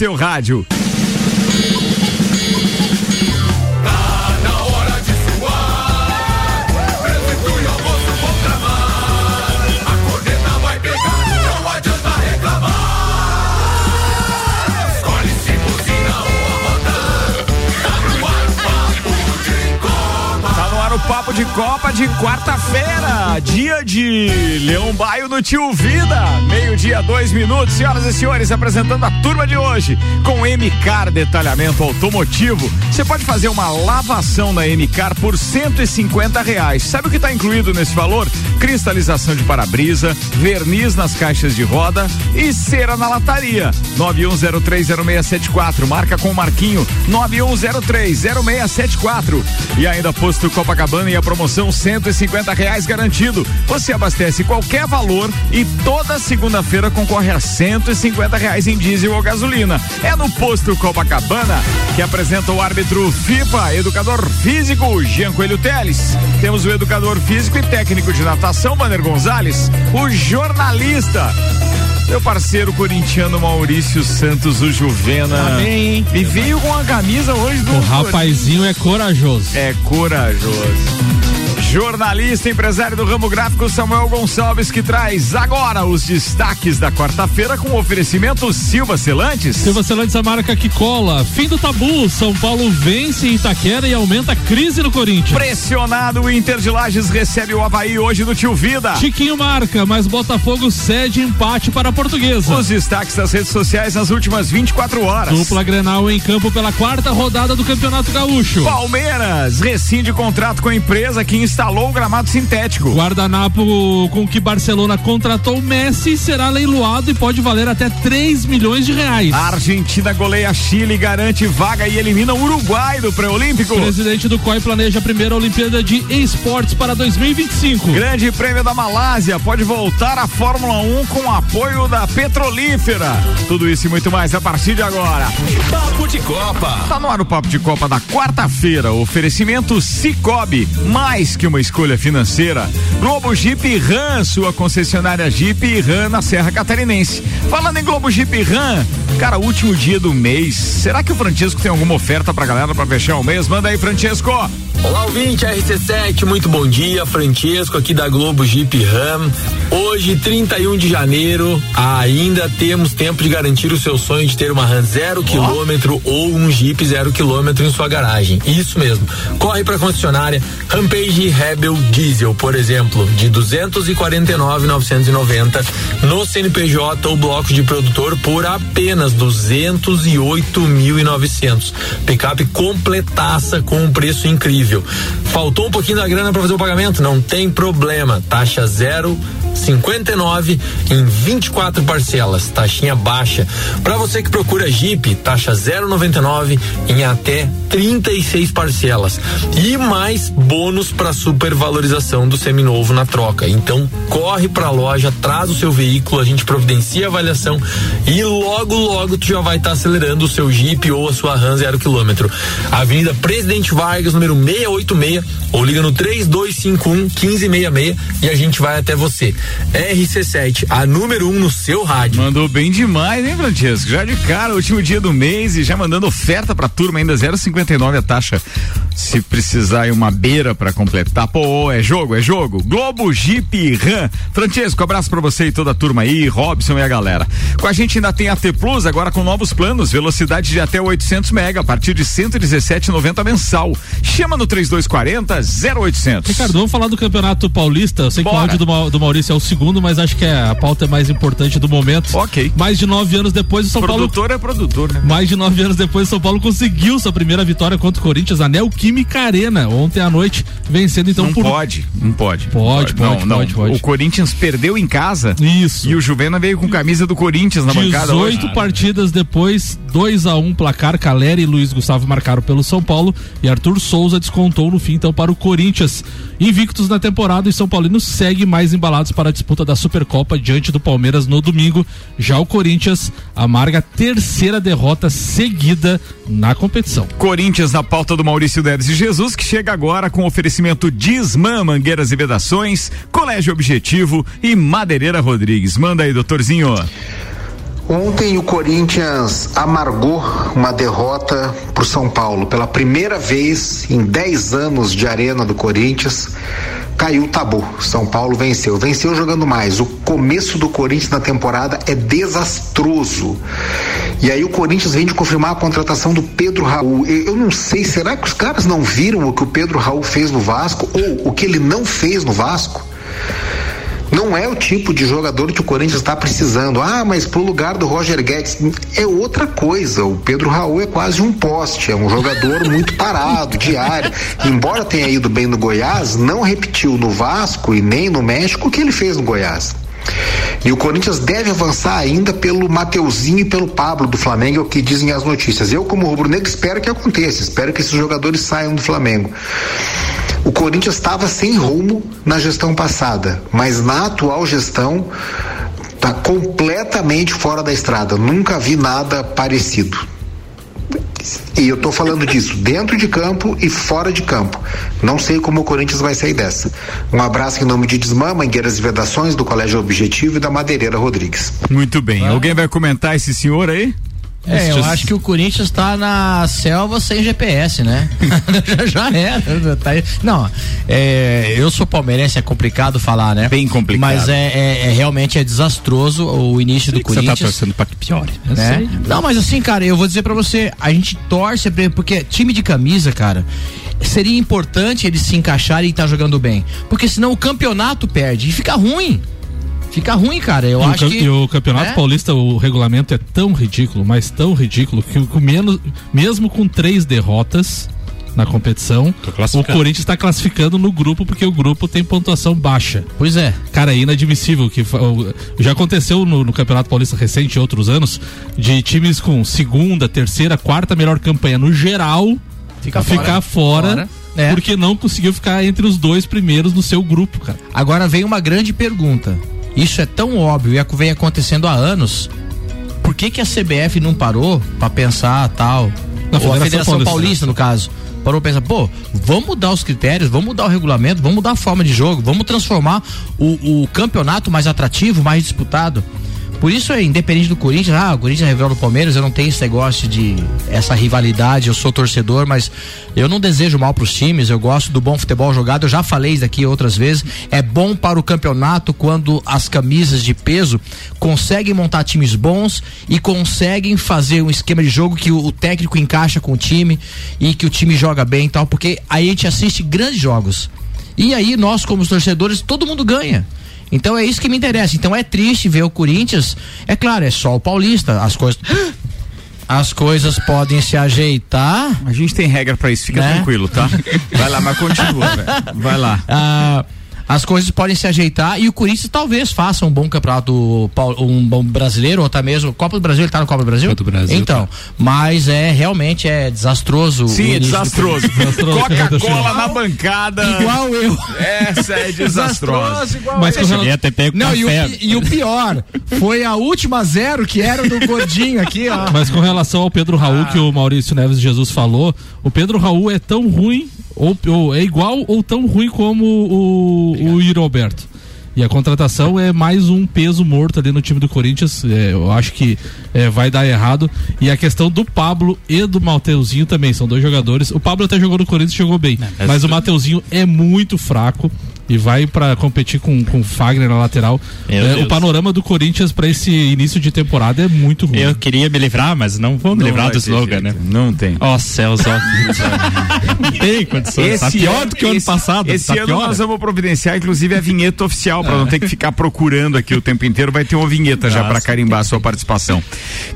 seu rádio. De Copa de quarta-feira, dia de Leão Baio no Tio Vida. Meio-dia, dois minutos. Senhoras e senhores, apresentando a turma de hoje com MCAR Detalhamento Automotivo. Você pode fazer uma lavação na MCAR por 150 reais. Sabe o que está incluído nesse valor? Cristalização de para-brisa, verniz nas caixas de roda e cera na lataria. 91030674. Marca com o Marquinho 91030674. E ainda posto Copacabana e a promoção 150 reais garantido. Você abastece qualquer valor e toda segunda-feira concorre a 150 reais em diesel ou gasolina. É no posto Copacabana que apresenta o árbitro FIFA, educador físico Jean Coelho Teles. Temos o educador físico e técnico de natação Vander Gonzalez, o jornalista meu parceiro corintiano Maurício Santos, o Juvena. Amém. E veio com a camisa hoje do. O rapazinho é corajoso. É corajoso. Jornalista, empresário do ramo gráfico Samuel Gonçalves que traz agora os destaques da quarta-feira com oferecimento Silva Celantes. Silva Celantes, a marca que cola. Fim do tabu. São Paulo vence em Itaquera e aumenta a crise no Corinthians. Pressionado, o Inter de Lages recebe o Havaí hoje no Tio Vida. Chiquinho marca, mas Botafogo cede empate para a Portuguesa. Os destaques das redes sociais nas últimas 24 horas. Dupla Grenal em campo pela quarta rodada do Campeonato Gaúcho. Palmeiras rescinde contrato com a empresa que instalou instalou o gramado sintético. Guardanapo com que Barcelona contratou Messi será leiloado e pode valer até 3 milhões de reais. A Argentina goleia Chile, garante vaga e elimina o Uruguai do pré-olímpico. Presidente do COI planeja a primeira Olimpíada de Esportes para 2025. Grande Prêmio da Malásia pode voltar à Fórmula 1 com apoio da Petrolífera. Tudo isso e muito mais a partir de agora. Papo de Copa. Tá no ar o Papo de Copa da quarta-feira. Oferecimento Cicobi, mais que uma escolha financeira. Globo Jeep Ram, sua concessionária Jeep Ram na Serra Catarinense. Falando em Globo Jeep Ram, cara, último dia do mês. Será que o Francesco tem alguma oferta pra galera pra fechar o mês? Manda aí, Francesco. Olá, ouvinte RC7, muito bom dia. Francesco aqui da Globo Jeep Ram. Hoje, 31 de janeiro, ainda temos tempo de garantir o seu sonho de ter uma Ram zero oh. quilômetro ou um Jeep zero quilômetro em sua garagem. Isso mesmo. Corre para concessionária Rampage Rebel Diesel, por exemplo, de 249,990 no CNPJ ou bloco de produtor por apenas 208.900. Picape completaça com um preço incrível. Faltou um pouquinho da grana para fazer o pagamento? Não tem problema. Taxa zero 59 em 24 parcelas, taxinha baixa. Para você que procura Jeep, taxa 0,99 em até 36 parcelas e mais bônus para supervalorização do seminovo na troca. Então corre para a loja, traz o seu veículo, a gente providencia a avaliação e logo logo tu já vai estar tá acelerando o seu Jeep ou a sua Ram zero quilômetro. Avenida Presidente Vargas, número 686, ou liga no 3251 1566 e a gente vai até você. RC7, a número 1 um no seu rádio. Mandou bem demais, hein, Francesco? Já de cara, último dia do mês e já mandando oferta pra turma, ainda 0,59 a taxa. Se precisar ir uma beira para completar, pô, é jogo, é jogo. Globo Jeep Ram. Francesco, abraço pra você e toda a turma aí, Robson e a galera. Com a gente ainda tem a T Plus, agora com novos planos, velocidade de até 800 mega, a partir de 117,90 mensal. Chama no 3240 0800. Ricardo, vamos falar do Campeonato Paulista. Eu sei Bora. que o áudio do, do Maurício é o segundo, mas acho que é, a pauta é mais importante do momento. Ok. Mais de nove anos depois, o São produtor Paulo. Produtor é produtor, né? Mais de nove anos depois, o São Paulo conseguiu sua primeira vitória contra o Corinthians na Neoquímica Arena, ontem à noite, vencendo então não por. Pode, não pode. Pode, pode, não, pode, não. pode. O Corinthians perdeu em casa. Isso. E o Juvena veio com camisa do Corinthians na 18 bancada. 18 partidas depois, 2 a 1 um, placar. Caleri e Luiz Gustavo marcaram pelo São Paulo e Arthur Souza descontou no fim então para o Corinthians. Invictos na temporada e São Paulino segue mais embalados para a disputa da Supercopa diante do Palmeiras no domingo. Já o Corinthians amarga a terceira derrota seguida na competição. Corinthians na pauta do Maurício Neves e Jesus, que chega agora com oferecimento Disman, Mangueiras e Vedações, Colégio Objetivo e Madeireira Rodrigues. Manda aí, doutorzinho. Ontem o Corinthians amargou uma derrota para o São Paulo. Pela primeira vez em 10 anos de arena do Corinthians, caiu o tabu. São Paulo venceu. Venceu jogando mais. O começo do Corinthians na temporada é desastroso. E aí o Corinthians vem de confirmar a contratação do Pedro Raul. Eu não sei, será que os caras não viram o que o Pedro Raul fez no Vasco ou o que ele não fez no Vasco? Não é o tipo de jogador que o Corinthians está precisando. Ah, mas pro lugar do Roger Guedes é outra coisa. O Pedro Raul é quase um poste, é um jogador muito parado, diário. Embora tenha ido bem no Goiás, não repetiu no Vasco e nem no México o que ele fez no Goiás. E o Corinthians deve avançar ainda pelo Mateuzinho e pelo Pablo do Flamengo, é o que dizem as notícias. Eu, como rubro-negro, espero que aconteça, espero que esses jogadores saiam do Flamengo. O Corinthians estava sem rumo na gestão passada, mas na atual gestão está completamente fora da estrada. Nunca vi nada parecido. E eu estou falando disso dentro de campo e fora de campo. Não sei como o Corinthians vai sair dessa. Um abraço em nome de Desmã, Mangueiras e Vedações, do Colégio Objetivo e da Madeireira Rodrigues. Muito bem. Ah. Alguém vai comentar esse senhor aí? É, eu acho que o Corinthians está na selva sem GPS, né? já, era. Tá não, é, eu sou palmeirense, é complicado falar, né? Bem complicado. Mas é, é, é realmente é desastroso o início do Corinthians. Você tá torcendo para que piore. Né? Não, mas assim, cara, eu vou dizer para você, a gente torce porque time de camisa, cara, seria importante eles se encaixarem e estar tá jogando bem, porque senão o campeonato perde e fica ruim. Fica ruim, cara. Eu e acho o, que. E o Campeonato é? Paulista, o regulamento é tão ridículo, mas tão ridículo, que com menos, mesmo com três derrotas na competição, o Corinthians está classificando no grupo porque o grupo tem pontuação baixa. Pois é. Cara, é inadmissível que já aconteceu no, no, Campeonato Paulista recente, outros anos, de times com segunda, terceira, quarta melhor campanha no geral ficar fora, fora, fora é. porque não conseguiu ficar entre os dois primeiros no seu grupo, cara. Agora vem uma grande pergunta. Isso é tão óbvio e vem acontecendo há anos. Por que, que a CBF não parou para pensar tal? Na Ou a Federação Paulista, Paulista no caso parou pensar, pô, vamos mudar os critérios, vamos mudar o regulamento, vamos mudar a forma de jogo, vamos transformar o, o campeonato mais atrativo, mais disputado. Por isso é independente do Corinthians, ah, o Corinthians é rival do Palmeiras, eu não tenho esse negócio de essa rivalidade, eu sou torcedor, mas eu não desejo mal para os times, eu gosto do bom futebol jogado, eu já falei isso aqui outras vezes, é bom para o campeonato quando as camisas de peso conseguem montar times bons e conseguem fazer um esquema de jogo que o, o técnico encaixa com o time e que o time joga bem e tal, porque aí a gente assiste grandes jogos. E aí nós como torcedores, todo mundo ganha. Então é isso que me interessa. Então é triste ver o Corinthians. É claro, é só o Paulista. As coisas. As coisas podem se ajeitar. A gente tem regra para isso, fica né? tranquilo, tá? Vai lá, mas continua, velho. Vai lá. Ah, as coisas podem se ajeitar e o Corinthians talvez faça um bom campeonato, um bom brasileiro, ou até mesmo Copa do Brasil, ele tá no Copa do Brasil? Copa do Brasil. Então, tá. mas é realmente é desastroso. Sim, é desastroso. Coca-Cola na bancada. Igual eu. Essa é desastrosa. mas eu. Relação... Até pego Não, e o, e o, pior, foi a última zero que era do gordinho aqui, ó. Mas com relação ao Pedro Raul, ah. que o Maurício Neves Jesus falou, o Pedro Raul é tão ruim ou, ou, é igual ou tão ruim como o, o Yuri Alberto. E a contratação é mais um peso morto ali no time do Corinthians. É, eu acho que é, vai dar errado. E a questão do Pablo e do Mateuzinho também. São dois jogadores. O Pablo até jogou no Corinthians e jogou bem. É, mas o Mateuzinho é muito fraco e vai para competir com com Fagner na lateral. É, o panorama do Corinthians para esse início de temporada é muito ruim. Eu queria me livrar, mas não vou me não livrar do slogan, né? Não tem. Ó oh, céus, ó. não tem condições. Esse tá pior do que o ano passado. Esse tá ano pior. nós vamos providenciar, inclusive, a vinheta oficial, para não ter que ficar procurando aqui o tempo inteiro. Vai ter uma vinheta Nossa, já para carimbar a sua participação.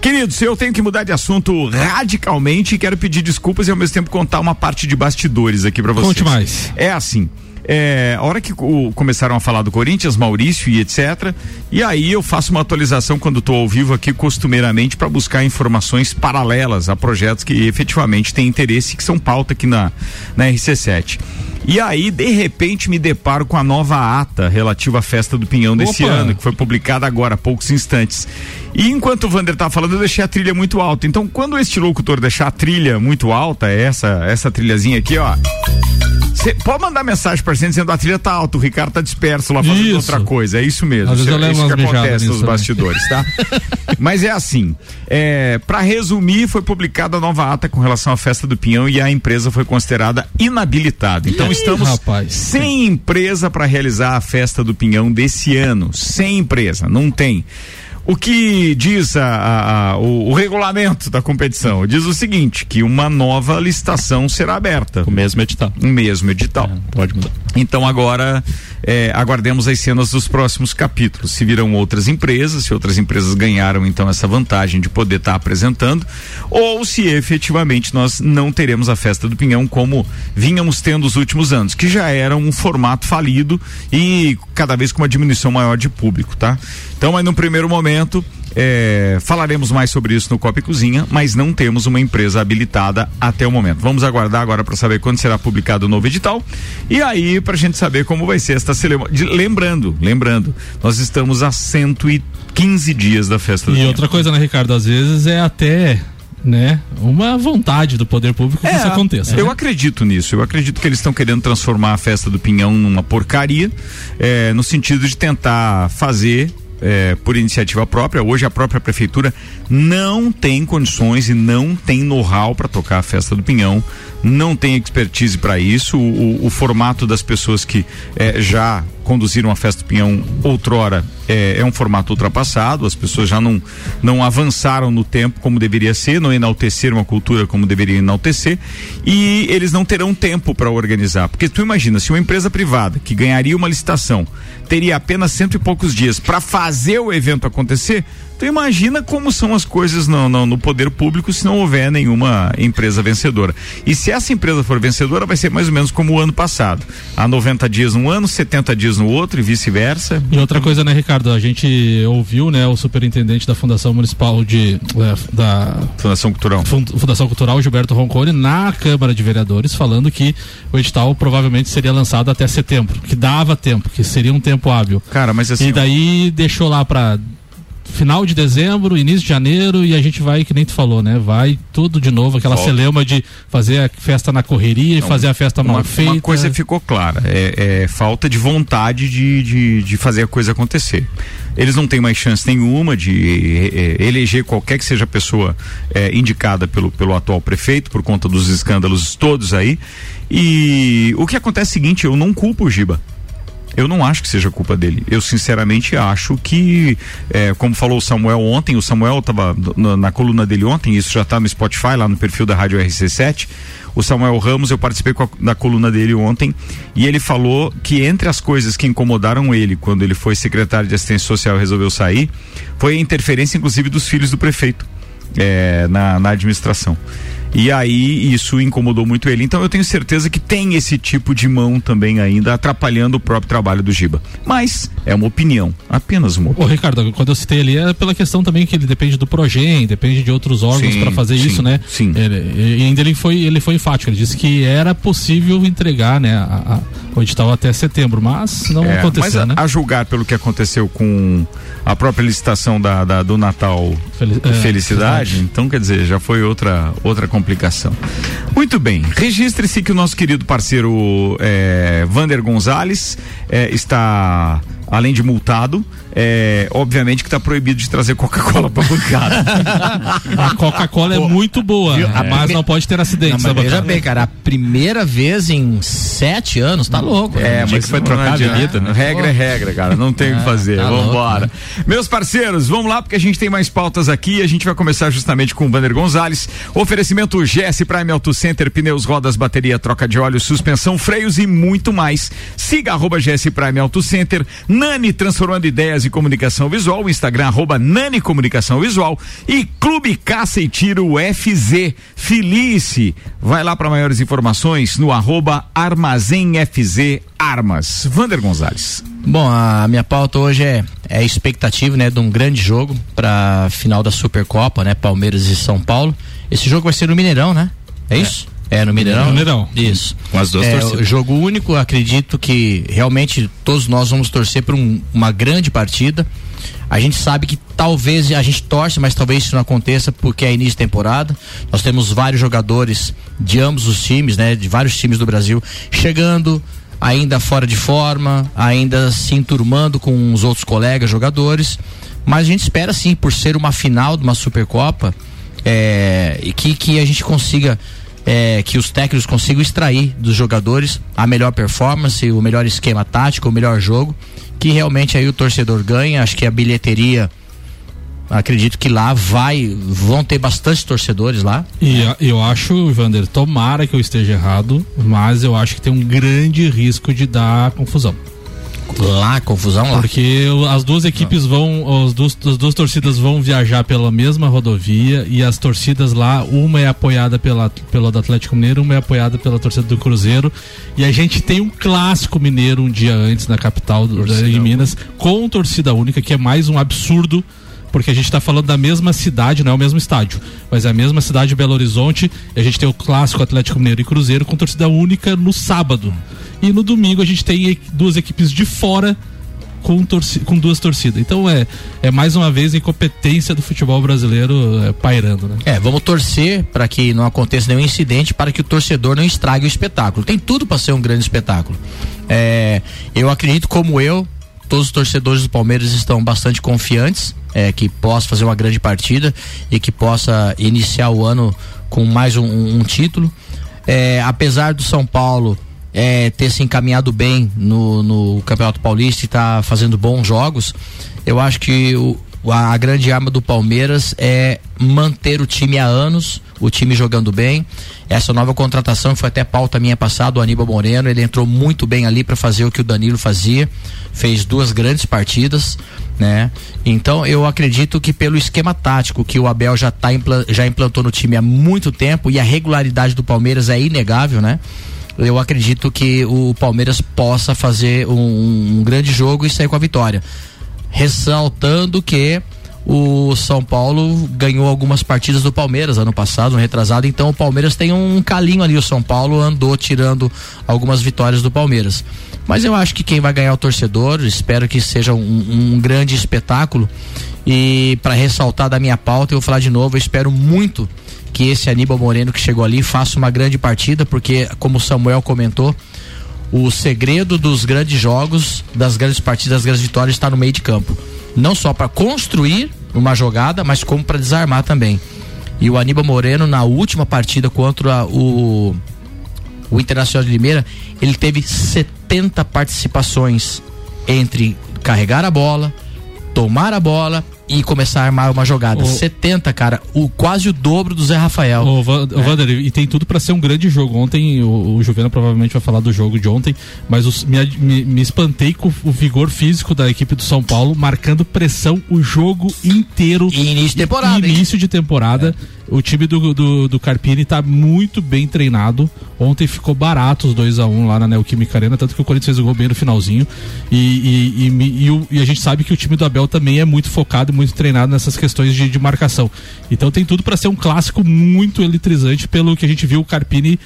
Queridos, eu tenho que mudar de assunto radicalmente e quero pedir desculpas e ao mesmo tempo contar uma parte de bastidores aqui para vocês. Conte mais. É assim. É, a hora que o, começaram a falar do Corinthians, Maurício e etc. E aí eu faço uma atualização quando estou ao vivo aqui, costumeiramente, para buscar informações paralelas a projetos que efetivamente têm interesse e que são pauta aqui na, na RC7. E aí, de repente, me deparo com a nova ata relativa à festa do Pinhão desse Opa. ano, que foi publicada agora há poucos instantes. E enquanto o Vander tá falando, eu deixei a trilha muito alta. Então, quando este locutor deixar a trilha muito alta, essa essa trilhazinha aqui, ó Cê pode mandar mensagem pra gente dizendo a trilha tá alta, o Ricardo tá disperso lá fazendo isso. outra coisa. É isso mesmo. Às vezes eu é isso que acontece nos também. bastidores, tá? Mas é assim. É, para resumir, foi publicada a nova ata com relação à festa do Pinhão e a empresa foi considerada inabilitada. Então estamos rapaz. sem empresa para realizar a festa do Pinhão desse ano. Sem empresa, não tem. O que diz a, a, a, o, o, regulamento da competição? Diz o seguinte: que uma nova licitação será aberta. O mesmo edital. O mesmo edital. É, pode mudar. Então agora é, aguardemos as cenas dos próximos capítulos. Se viram outras empresas, se outras empresas ganharam então essa vantagem de poder estar tá apresentando, ou se efetivamente nós não teremos a festa do Pinhão como vínhamos tendo os últimos anos, que já era um formato falido e cada vez com uma diminuição maior de público, tá? Então, mas no primeiro momento, é, falaremos mais sobre isso no Copa e Cozinha, mas não temos uma empresa habilitada até o momento. Vamos aguardar agora para saber quando será publicado o novo edital e aí para a gente saber como vai ser esta cerimônia. Lembrando, lembrando, nós estamos a 115 dias da festa do E outra coisa, né, Ricardo? Às vezes é até né, uma vontade do poder público é, que isso aconteça. Eu né? acredito nisso. Eu acredito que eles estão querendo transformar a festa do Pinhão numa porcaria, é, no sentido de tentar fazer é, por iniciativa própria. Hoje a própria prefeitura não tem condições e não tem know-how para tocar a festa do Pinhão, não tem expertise para isso. O, o, o, formato das pessoas que é, já conduziram a festa do Pinhão outrora é, é, um formato ultrapassado, as pessoas já não, não avançaram no tempo como deveria ser, não enalteceram a cultura como deveria enaltecer e eles não terão tempo para organizar. Porque tu imagina, se uma empresa privada que ganharia uma licitação teria apenas cento e poucos dias para fazer o evento acontecer, Tu imagina como são as coisas no, no, no, poder público se não houver nenhuma empresa vencedora. E se essa empresa for vencedora, vai ser mais ou menos como o ano passado. Há 90 dias num ano, 70 dias no outro e vice-versa. E outra coisa, né, Ricardo? A gente ouviu, né, o superintendente da Fundação Municipal de. É, da Fundação Cultural. Fundação Cultural, Gilberto Roncone, na Câmara de Vereadores, falando que o edital provavelmente seria lançado até setembro, que dava tempo, que seria um tempo hábil. Cara, mas assim. E daí deixou lá para final de dezembro, início de janeiro e a gente vai, que nem tu falou, né? Vai tudo de novo, aquela Volta. celeuma de fazer a festa na correria Não, e fazer a festa mal uma, feita. Uma coisa ficou clara, é, é falta de vontade de, de, de, fazer a coisa acontecer. Eles não têm mais chance nenhuma de é eleger qualquer que seja a pessoa é, indicada pelo, pelo atual prefeito, por conta dos escândalos todos aí. E o que acontece é o seguinte, eu não culpo o Giba. Eu não acho que seja culpa dele. Eu sinceramente acho que, é, como falou o Samuel ontem, o Samuel estava na, na, coluna dele ontem, isso já está no Spotify, lá no perfil da Rádio RC7. O Samuel Ramos, eu participei da coluna dele ontem e ele falou que entre as coisas que incomodaram ele quando ele foi secretário de assistência social e resolveu sair, foi a interferência, inclusive, dos filhos do prefeito é, na, na administração. E aí isso incomodou muito ele. Então eu tenho certeza que tem esse tipo de mão também ainda atrapalhando o próprio trabalho do Giba. Mas é uma opinião, apenas uma opinião. Ô Ricardo, quando eu citei ali é pela questão também que ele depende do Progen, depende de outros órgãos para fazer sim, isso, né? Sim. Ele, e ainda ele foi, ele foi enfático, ele disse que era possível entregar, né, a, a, o edital até setembro, mas não é, aconteceu, mas a, né? A julgar pelo que aconteceu com a própria licitação da, da do Natal Fel, é, Felicidade, então quer dizer, já foi outra outra complicação. Muito bem, registre-se que o nosso querido parceiro é, Vander Gonzalez é, está além de multado, é, obviamente que está proibido de trazer Coca-Cola para bancada. a Coca-Cola é muito boa, é. mas não pode ter acidentes. Não, veja bem, cara, a primeira vez em sete anos, tá louco. É, mas foi trocar de vida, né? Regra é regra, cara, não tem o que é, fazer. Tá vamos embora. Né? Meus parceiros, vamos lá porque a gente tem mais pautas aqui. A gente vai começar justamente com o Banner Gonzalez. Oferecimento GS Prime Auto Center, pneus, rodas, bateria, troca de óleo, suspensão, freios e muito mais. Siga arroba GS Prime Auto Center. Nani transformando ideias e comunicação visual, Instagram arroba Nani Comunicação Visual e Clube Caça e Tiro FZ Felice. Vai lá para maiores informações no arroba Armazém FZ Armas. Vander Gonzalez. Bom, a minha pauta hoje é, é expectativa, né, de um grande jogo para final da Supercopa, né, Palmeiras e São Paulo. Esse jogo vai ser no Mineirão, né? É, é. isso? É, no Mineirão? No Mineirão. Isso. Com as duas é, torcidas. Jogo único, acredito que realmente todos nós vamos torcer por um, uma grande partida. A gente sabe que talvez a gente torce, mas talvez isso não aconteça porque é início de temporada. Nós temos vários jogadores de ambos os times, né? De vários times do Brasil chegando ainda fora de forma, ainda se enturmando com os outros colegas jogadores. Mas a gente espera sim, por ser uma final de uma Supercopa, é, que, que a gente consiga é, que os técnicos consigam extrair dos jogadores a melhor performance, o melhor esquema tático, o melhor jogo, que realmente aí o torcedor ganha. Acho que a bilheteria acredito que lá vai vão ter bastante torcedores lá. E eu acho, Vander, tomara que eu esteja errado, mas eu acho que tem um grande risco de dar confusão. Lá, confusão lá. Porque as duas equipes vão, as duas, as duas torcidas vão viajar pela mesma rodovia e as torcidas lá, uma é apoiada pela, pelo do Atlético Mineiro, uma é apoiada pela torcida do Cruzeiro. E a gente tem um clássico mineiro um dia antes na capital do, de Minas, com torcida única, que é mais um absurdo porque a gente está falando da mesma cidade, não é o mesmo estádio, mas é a mesma cidade de Belo Horizonte. E a gente tem o clássico Atlético Mineiro e Cruzeiro com torcida única no sábado. E no domingo a gente tem duas equipes de fora com, com duas torcidas. Então é, é mais uma vez a incompetência do futebol brasileiro é, pairando, né? É, vamos torcer para que não aconteça nenhum incidente, para que o torcedor não estrague o espetáculo. Tem tudo para ser um grande espetáculo. É, eu acredito, como eu, todos os torcedores do Palmeiras estão bastante confiantes é, que possa fazer uma grande partida e que possa iniciar o ano com mais um, um título. É, apesar do São Paulo é, ter se encaminhado bem no, no Campeonato Paulista e tá fazendo bons jogos, eu acho que o, a grande arma do Palmeiras é manter o time há anos, o time jogando bem. Essa nova contratação foi até pauta minha passada, o Aníbal Moreno, ele entrou muito bem ali para fazer o que o Danilo fazia, fez duas grandes partidas né? Então eu acredito que pelo esquema tático que o Abel já tá já implantou no time há muito tempo e a regularidade do Palmeiras é inegável, né? Eu acredito que o Palmeiras possa fazer um, um grande jogo e sair com a vitória. Ressaltando que o São Paulo ganhou algumas partidas do Palmeiras ano passado, no retrasado, então o Palmeiras tem um calinho ali, o São Paulo andou tirando algumas vitórias do Palmeiras. Mas eu acho que quem vai ganhar é o torcedor, espero que seja um, um grande espetáculo. E para ressaltar da minha pauta, eu vou falar de novo, eu espero muito que esse Aníbal Moreno que chegou ali faça uma grande partida, porque, como o Samuel comentou, o segredo dos grandes jogos, das grandes partidas, das grandes vitórias está no meio de campo. Não só para construir uma jogada, mas como para desarmar também. E o Aníbal Moreno, na última partida contra o o Internacional de Limeira, ele teve 70 participações entre carregar a bola, tomar a bola e começar a armar uma jogada. O... 70, cara, o quase o dobro do Zé Rafael. O, Va é. Vander, e tem tudo para ser um grande jogo. Ontem, o, o Juvena provavelmente vai falar do jogo de ontem, mas os, me, me, me, espantei com o vigor físico da equipe do São Paulo, marcando pressão o jogo inteiro. E início de temporada. Início hein? de temporada. É. O time do, do, do Carpini tá muito bem treinado. Ontem ficou barato os 2 a 1 um lá na Neoquímica Arena, tanto que o Corinthians fez o gol bem no finalzinho. E, e, e, e, e a gente sabe que o time do Abel também é muito focado muito treinado nessas questões de, de marcação. Então tem tudo para ser um clássico muito eletrizante, pelo que a gente viu o Carpini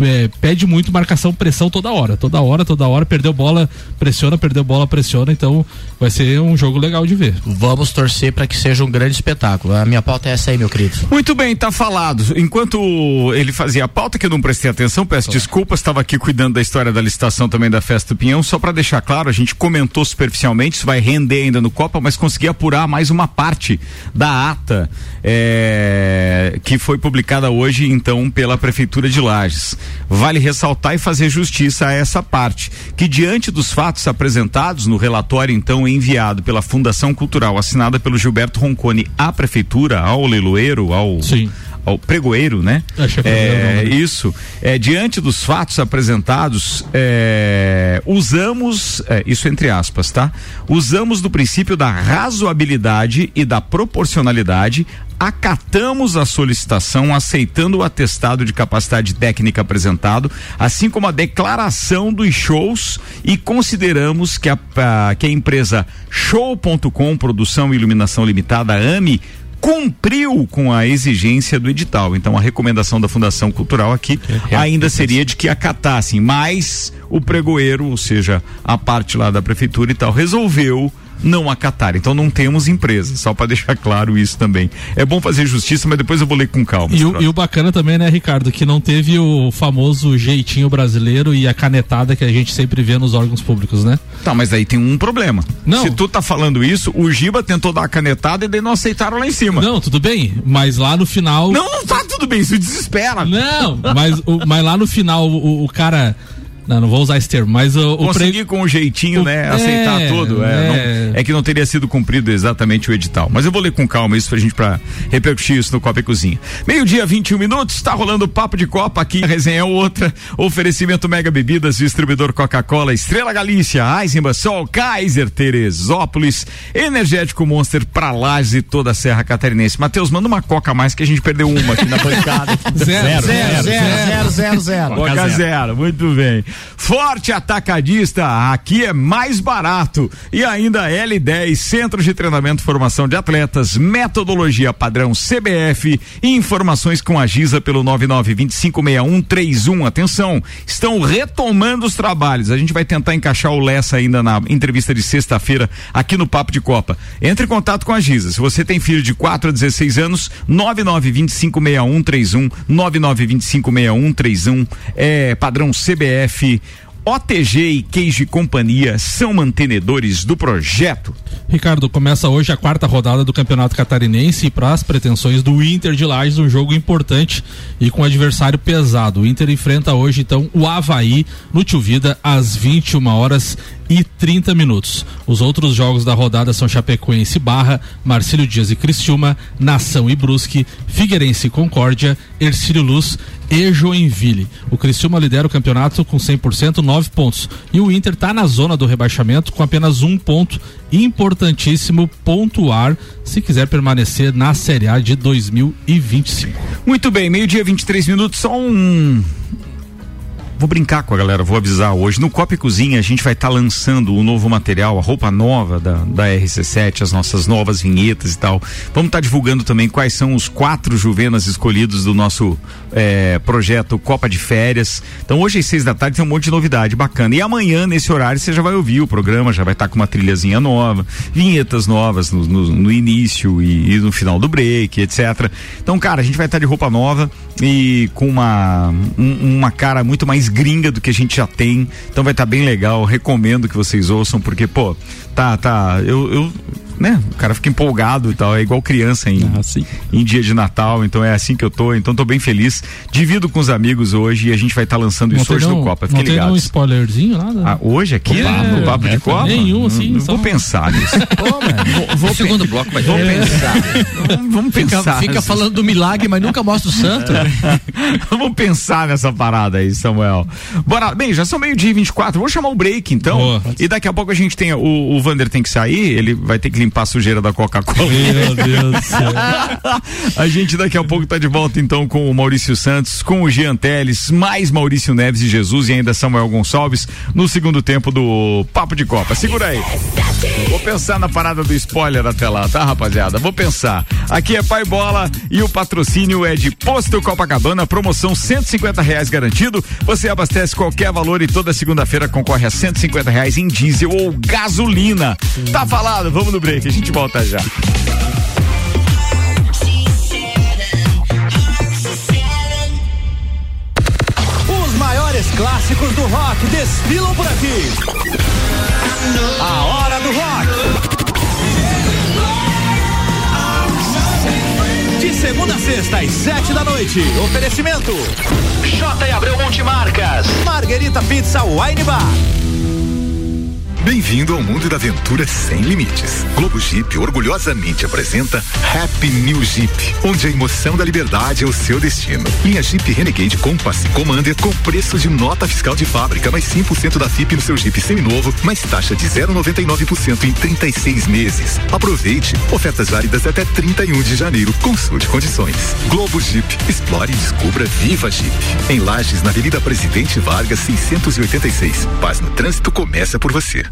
é, pede muito marcação, pressão toda hora, toda hora, toda hora, perdeu bola, pressiona, perdeu bola, pressiona, então vai ser um jogo legal de ver. Vamos torcer para que seja um grande espetáculo. A minha pauta é essa aí, meu querido. Muito bem, tá falado. Enquanto ele fazia a pauta que eu não prestei atenção, peço Tô. desculpas, estava aqui cuidando da história da licitação também da Festa do Pinhão, só para deixar claro, a gente comentou superficialmente, isso vai render ainda no Copa, mas consegui apurar mais uma parte da ata é, que foi publicada hoje, então, pela Prefeitura de Lages. Vale ressaltar e fazer justiça a essa parte, que diante dos fatos apresentados no relatório, então, enviado pela Fundação Cultural, assinada pelo Gilberto Roncone à Prefeitura, ao leiloeiro, ao. Sim ao pregoeiro, né? É, é, isso. É, diante dos fatos apresentados, é, usamos, é, isso entre aspas, tá? Usamos do princípio da razoabilidade e da proporcionalidade, acatamos a solicitação, aceitando o atestado de capacidade técnica apresentado, assim como a declaração dos shows e consideramos que a, a que a empresa Show.com Produção e Iluminação Limitada, AME, cumpriu com a exigência do edital. Então a recomendação da Fundação Cultural aqui é, é, ainda seria de que acatassem, mas o pregoeiro, ou seja, a parte lá da prefeitura e tal, resolveu não acatar. Então não temos empresa, só para deixar claro isso também. É bom fazer justiça, mas depois eu vou ler com calma. E, o, e o bacana também, né, Ricardo, que não teve o famoso jeitinho brasileiro e a canetada que a gente sempre vê nos órgãos públicos, né? Tá, mas aí tem um problema. Não. Se tu tá falando isso, o Giba tentou dar a canetada e daí não aceitaram lá em cima. Não, tudo bem, mas lá no final. Não, não tá tudo bem, isso desespera. Não, mas, o, mas lá no final o, o cara não, não vou usar esse termo, mas o. Conseguir pre... com um jeitinho, o... né? Aceitar é, tudo. É, é. Não, é, que não teria sido cumprido exatamente o edital. Mas eu vou ler com calma isso pra gente pra repercutir isso no Copa e Cozinha. Meio-dia, 21 minutos, tá rolando papo de Copa aqui. A resenha é outra. Oferecimento Mega Bebidas, distribuidor Coca-Cola, Estrela Galícia, Eisenbach, Sol, Kaiser, Teresópolis, Energético Monster pra Lages e toda a Serra Catarinense. Matheus, manda uma Coca a mais que a gente perdeu uma aqui na bancada. zero, zero, zero, zero, zero, zero. Coca zero, muito bem. Forte Atacadista, aqui é mais barato. E ainda L10, Centro de Treinamento e Formação de Atletas, metodologia padrão CBF e informações com a Giza pelo 99256131. Atenção, estão retomando os trabalhos. A gente vai tentar encaixar o Lessa ainda na entrevista de sexta-feira aqui no Papo de Copa. Entre em contato com a Giza. Se você tem filho de 4 a 16 anos, 99256131, 99256131 é padrão CBF OTG e Queijo Companhia são mantenedores do projeto. Ricardo, começa hoje a quarta rodada do Campeonato Catarinense e para as pretensões do Inter de Lages, um jogo importante e com adversário pesado. O Inter enfrenta hoje então o Havaí no Tio Vida às 21 horas e 30 minutos. Os outros jogos da rodada são Chapecoense Barra, Marcílio Dias e Cristiúma, Nação e Brusque, Figueirense e Concórdia, Ercílio Luz e Joinville. O Criciúma lidera o campeonato com 100%, 9 pontos. E o Inter está na zona do rebaixamento com apenas um ponto. Importantíssimo pontuar se quiser permanecer na Série A de 2025. Muito bem, meio-dia, 23 minutos. Só um Vou brincar com a galera, vou avisar hoje. No Copa e Cozinha a gente vai estar tá lançando o novo material, a roupa nova da, da RC7, as nossas novas vinhetas e tal. Vamos estar tá divulgando também quais são os quatro Juvenas escolhidos do nosso é, projeto Copa de Férias. Então hoje às seis da tarde tem um monte de novidade bacana. E amanhã, nesse horário, você já vai ouvir o programa, já vai estar tá com uma trilhazinha nova, vinhetas novas no, no, no início e, e, no final do break, etc. Então, cara, a gente vai estar de roupa nova e com uma, um, uma cara muito mais gringa do que a gente já tem. Então vai estar tá bem legal. Recomendo que vocês ouçam, porque, pô, tá, tá. Eu, eu né? O cara fica empolgado e tal, é igual criança em, ah, em dia de Natal, então é assim que eu tô, então tô bem feliz. Divido com os amigos hoje e a gente vai estar tá lançando não isso hoje no Copa. Fiquem ligados. Não um spoilerzinho, nada? Ah, hoje aqui? É, no Papo de Copa? Nenhum, sim. Vou pensar nisso. vou, vou segundo bloco vai Vou pensar. Vamos pensar. Fica, fica falando do milagre, mas nunca mostra o santo. Vamos pensar nessa parada aí, Samuel. Bora, bem, já são meio-dia e 24. Vou chamar o break então. Boa. E daqui a pouco a gente tem o, o Vander tem que sair, ele vai ter que limpar limpar a sujeira da Coca-Cola. Meu Deus do céu. a gente daqui a pouco tá de volta então com o Maurício Santos, com o Jean Teles, mais Maurício Neves e Jesus e ainda Samuel Gonçalves no segundo tempo do Papo de Copa. Segura aí. Vou pensar na parada do spoiler até lá, tá, rapaziada? Vou pensar. Aqui é Pai Bola e o patrocínio é de Posto Copacabana, promoção 150 reais garantido. Você abastece qualquer valor e toda segunda-feira concorre a 150 reais em diesel ou gasolina. Tá falado? Vamos no break que a gente volta já. Os maiores clássicos do rock desfilam por aqui. A hora do rock. De segunda a sexta, às sete da noite. Oferecimento. J. Abreu Monte Marcas. Marguerita Pizza Wine Bar. Bem-vindo ao mundo da aventura sem limites. Globo Jeep orgulhosamente apresenta Happy New Jeep, onde a emoção da liberdade é o seu destino. Linha Jeep Renegade Compass Commander com preço de nota fiscal de fábrica, mais 5% da FIP no seu Jeep seminovo, mais taxa de 0,99% em 36 meses. Aproveite. Ofertas válidas até 31 de janeiro. Consulte condições. Globo Jeep. Explore e descubra Viva Jeep. Em Lages, na Avenida Presidente Vargas, 686. Paz no trânsito começa por você.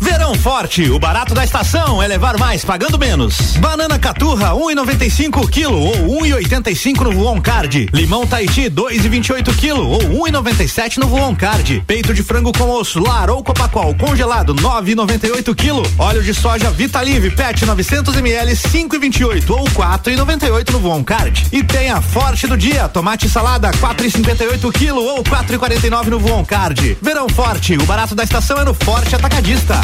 Verão forte, o barato da estação é levar mais pagando menos. Banana caturra 1,95 quilo ou 1,85 no Voon Card. Limão Tahiti 2,28 quilo ou 1,97 no Voon Card. Peito de frango com osso lar ou copacol congelado 9,98 quilo. Óleo de soja Vitalive PET 900 ml 5,28 ou 4,98 no Voon Card. E tem a forte do dia, tomate salada 4,58 quilo ou 4,49 no Voon Card. Verão forte, o barato da estação é no Forte Atacadista.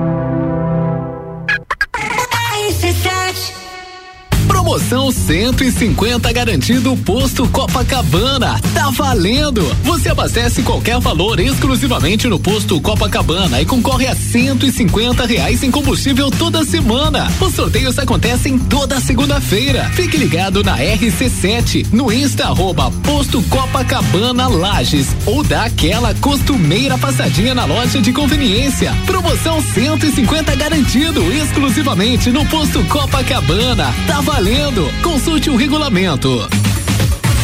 Promoção 150 garantido posto Copacabana. Tá valendo! Você abastece qualquer valor exclusivamente no posto Copacabana e concorre a 150 reais em combustível toda semana. Os sorteios acontecem toda segunda-feira. Fique ligado na RC7 no Insta arroba posto Copacabana Lages ou dá aquela costumeira passadinha na loja de conveniência. Promoção 150 garantido exclusivamente no posto Copacabana. Tá valendo! Consulte o regulamento.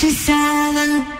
57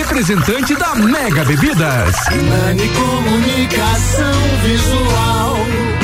representante da Mega Bebidas. Comunicação Visual.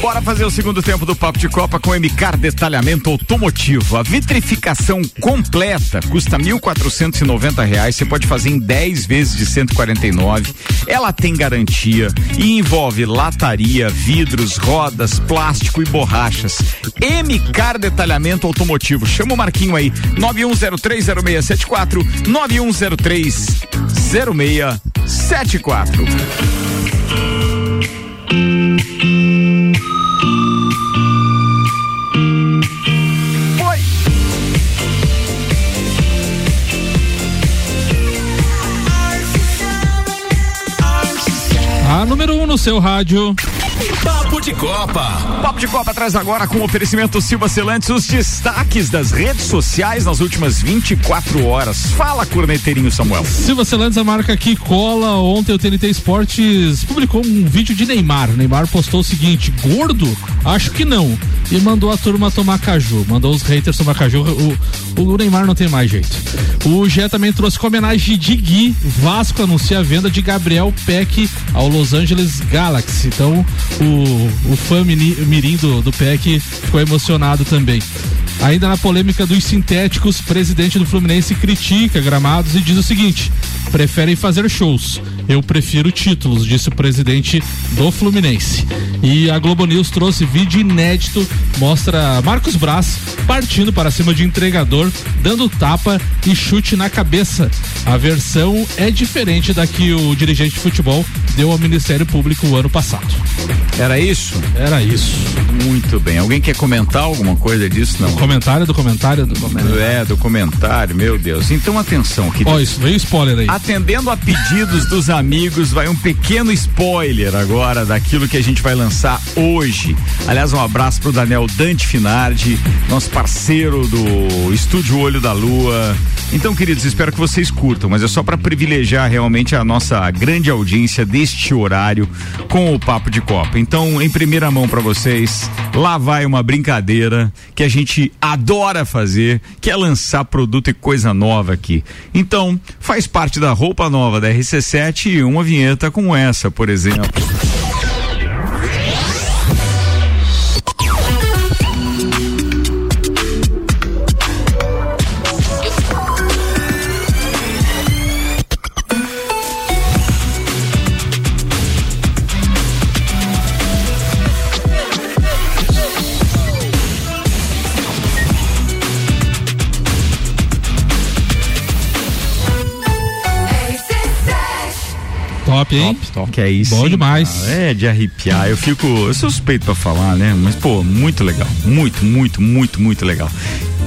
Bora fazer o segundo tempo do Papo de Copa com MCAR Detalhamento Automotivo. A vitrificação completa custa R$ reais. Você pode fazer em 10 vezes de 149. Ela tem garantia e envolve lataria, vidros, rodas, plástico e borrachas. MCAR Detalhamento Automotivo. Chama o Marquinho aí. 91030674 9103 0674. No seu rádio. De Copa. Papo de Copa traz agora com o oferecimento Silva Celantes os destaques das redes sociais nas últimas 24 horas. Fala, corneteirinho Samuel. Silva Celantes, a marca que cola. Ontem o TNT Esportes publicou um vídeo de Neymar. Neymar postou o seguinte: gordo? Acho que não. E mandou a turma tomar caju. Mandou os haters tomar caju. O, o Neymar não tem mais jeito. O Gé também trouxe com homenagem de Gui. Vasco anuncia a venda de Gabriel Peck ao Los Angeles Galaxy. Então, o o fã mirim do, do PEC ficou emocionado também. Ainda na polêmica dos sintéticos, presidente do Fluminense critica gramados e diz o seguinte: preferem fazer shows. Eu prefiro títulos, disse o presidente do Fluminense. E a Globo News trouxe vídeo inédito, mostra Marcos Braz partindo para cima de entregador, dando tapa e chute na cabeça. A versão é diferente da que o dirigente de futebol deu ao Ministério Público o ano passado. Era isso? Era isso. Muito bem. Alguém quer comentar alguma coisa disso? Não. Comentário do comentário do comentário. É, do comentário, meu Deus. Então atenção, que Ó, isso veio spoiler aí. Atendendo a pedidos dos amigos, vai um pequeno spoiler agora daquilo que a gente vai lançar hoje. Aliás, um abraço pro Daniel Dante Finardi, nosso parceiro do Estúdio Olho da Lua. Então, queridos, espero que vocês curtam, mas é só para privilegiar realmente a nossa grande audiência deste horário com o Papo de Copa. Então, em primeira mão para vocês, lá vai uma brincadeira que a gente adora fazer, que é lançar produto e coisa nova aqui. Então, faz parte da roupa nova da RC7 uma vinheta como essa, por exemplo. Top, hein? Top, top. Que é isso. Bom demais. cara? É de arrepiar. Eu fico. Eu sou suspeito pra falar, né? Mas, pô, muito legal. Muito, muito, muito, muito legal.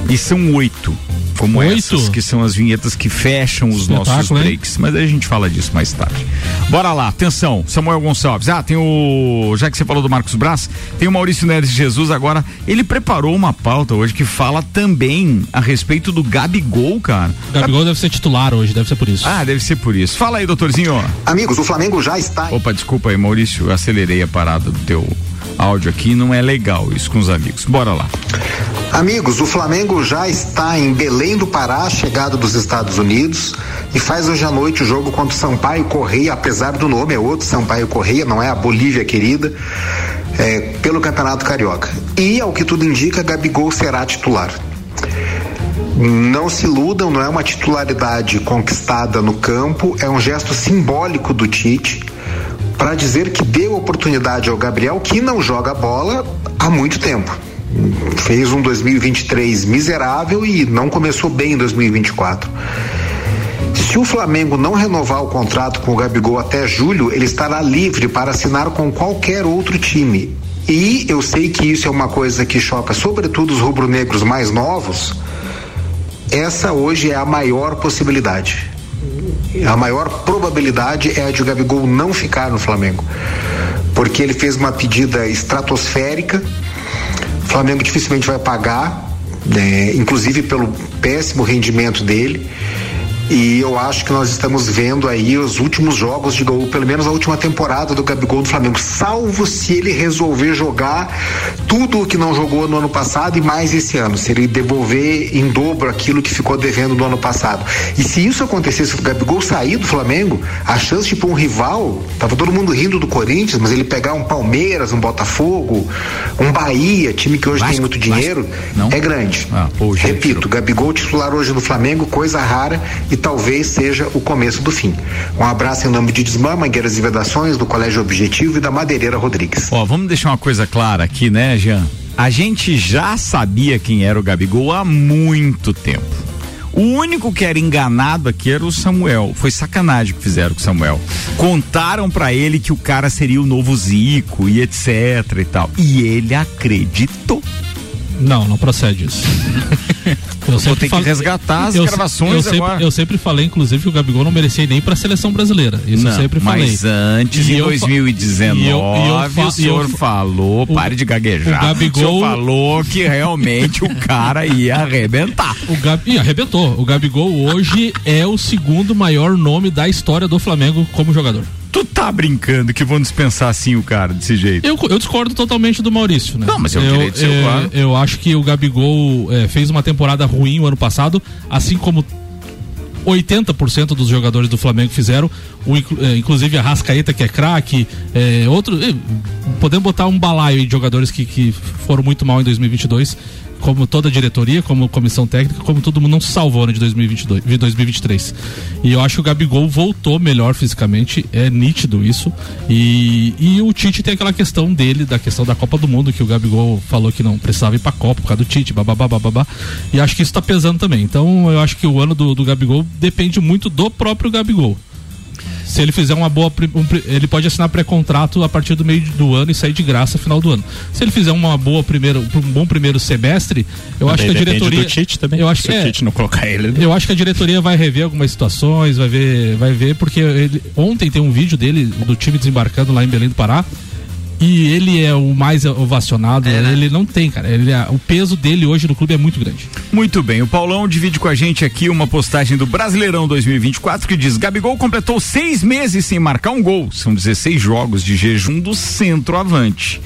E são oito. Como Oito? essas, que são as vinhetas que fecham os nossos Espetáculo, hein? breaks. Mas aí a gente fala disso mais tarde. Bora lá, atenção, Samuel Gonçalves. Ah, tem o. Já que você falou do Marcos Braz, tem o Maurício Neres de Jesus agora. Ele preparou uma pauta hoje que fala também a respeito do Gabigol, cara. Gabigol deve ser titular hoje, deve ser por isso. Ah, deve ser por isso. Fala aí, doutorzinho. Amigos, o Flamengo já está. Opa, desculpa aí, Maurício, eu acelerei a parada do teu áudio aqui, não é legal isso com os amigos. Bora lá. Amigos, o Flamengo já está em Belém do Pará, chegado dos Estados Unidos, e faz hoje à noite o jogo contra o Sampaio Correia, apesar do nome, é outro Sampaio Correia, não é a Bolívia querida, é, pelo Campeonato Carioca. E, ao que tudo indica, Gabigol será titular. Não se iludam, não é uma titularidade conquistada no campo, é um gesto simbólico do Tite para dizer que deu oportunidade ao Gabriel, que não joga bola há muito tempo. Fez um 2023 miserável e não começou bem em 2024. Se o Flamengo não renovar o contrato com o Gabigol até julho, ele estará livre para assinar com qualquer outro time. E eu sei que isso é uma coisa que choca, sobretudo os rubro-negros mais novos. Essa hoje é a maior possibilidade. A maior probabilidade é a de o Gabigol não ficar no Flamengo. Porque ele fez uma pedida estratosférica. O Flamengo dificilmente vai pagar, né, inclusive pelo péssimo rendimento dele. E eu acho que nós estamos vendo aí os últimos jogos de gol, pelo menos a última temporada do Gabigol do Flamengo, salvo se ele resolver jogar tudo o que não jogou no ano passado e mais esse ano, se ele devolver em dobro aquilo que ficou devendo no ano passado. E se isso acontecesse, se o Gabigol sair do Flamengo, a chance de pôr um rival, tava todo mundo rindo do Corinthians, mas ele pegar um Palmeiras, um Botafogo, um Bahia, time que hoje tem muito dinheiro, é grande. Ah, Repito, Gabigol titular hoje no Flamengo, coisa rara e talvez seja o começo do fim. Um abraço em nome de Desmã, Mangueiras e Vedações, do Colégio Objetivo e da Madeireira Rodrigues. Ó, vamos deixar uma coisa clara aqui, né, Jean? A gente já sabia quem era o Gabigol há muito tempo. O único que era enganado aqui era o Samuel. Foi sacanagem que fizeram com o Samuel. Contaram pra ele que o cara seria o novo Zico e etc e tal. E ele acreditou. Não, não procede isso. Eu vou ter que resgatar as eu, gravações eu sempre, agora. eu sempre falei, inclusive, que o Gabigol não merecia nem pra seleção brasileira. Isso Não, eu sempre falei. mas antes, E em eu fa- 2019, e eu- e eu o senhor e falou, pare de gaguejar. o Gabigol- senhor falou que realmente o cara ia arrebentar. O Gabi, Ih, arrebentou. O Gabigol hoje é o segundo maior nome da história do Flamengo como jogador. Tu tá brincando que vão dispensar assim o cara desse jeito? Eu, eu discordo totalmente do Maurício, né? Não, mas é o eu, direito seu, é, claro. Eu acho que o Gabigol é, fez uma temporada ruim o ano passado, assim como 80% dos jogadores do Flamengo fizeram, o, eh, inclusive a Rascaeta, que é craque, é, outro. Podemos botar um balaio de jogadores que, que foram muito mal em 2022 como toda a diretoria, como comissão técnica, como todo mundo não salvou né, de 2022, de 2023. E eu acho que o Gabigol voltou melhor fisicamente, é nítido isso. E, e o Tite tem aquela questão dele, da questão da Copa do Mundo, que o Gabigol falou que não precisava ir pra Copa por causa do Tite, babá, babá. E acho que isso tá pesando também. Então eu acho que o ano do, do Gabigol depende muito do próprio Gabigol se ele fizer uma boa. Um, ele pode assinar pré-contrato a partir do meio do ano e sair de graça no final do ano. Se ele fizer uma boa primeira, um bom primeiro semestre, eu acho que a diretoria. Do Tite também. Eu acho se que, o é, Tite não colocar ele. Eu acho que a diretoria vai rever algumas situações, vai ver, vai ver, porque ele, ontem tem um vídeo dele, do time desembarcando lá em Belém do Pará e ele é o mais ovacionado. É, né? Ele não tem, cara. Ele é, o peso dele hoje no clube é muito grande. Muito bem. O Paulão divide com a gente aqui uma postagem do Brasileirão 2024 que diz: Gabigol completou seis meses sem marcar um gol. São 16 jogos de jejum do centroavante.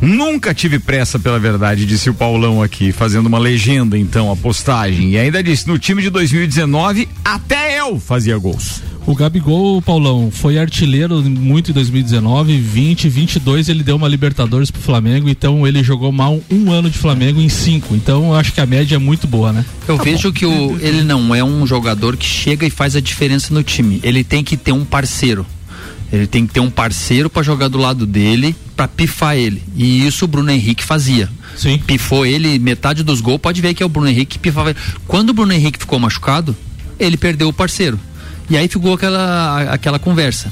Nunca tive pressa pela verdade, disse o Paulão aqui, fazendo uma legenda então a postagem. E ainda disse: no time de 2019, até eu fazia gols. O Gabigol, Paulão, foi artilheiro muito em 2019, 20, 22 ele deu uma Libertadores pro Flamengo, então ele jogou mal um ano de Flamengo em cinco. Então eu acho que a média é muito boa, né? Eu tá vejo bom. que o, ele não é um jogador que chega e faz a diferença no time. Ele tem que ter um parceiro. Ele tem que ter um parceiro para jogar do lado dele, para pifar ele. E isso o Bruno Henrique fazia. Sim. Pifou ele, metade dos gols, pode ver que é o Bruno Henrique que pifava. Quando o Bruno Henrique ficou machucado, ele perdeu o parceiro. E aí ficou aquela, aquela conversa.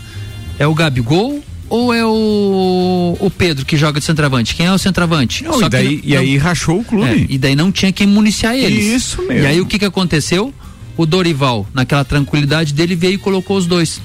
É o Gabigol ou é o, o Pedro que joga de centroavante? Quem é o centroavante? Não, e, daí, e aí rachou o clube. É, e daí não tinha quem municiar eles. Isso mesmo. E aí o que que aconteceu? O Dorival, naquela tranquilidade dele, veio e colocou os dois.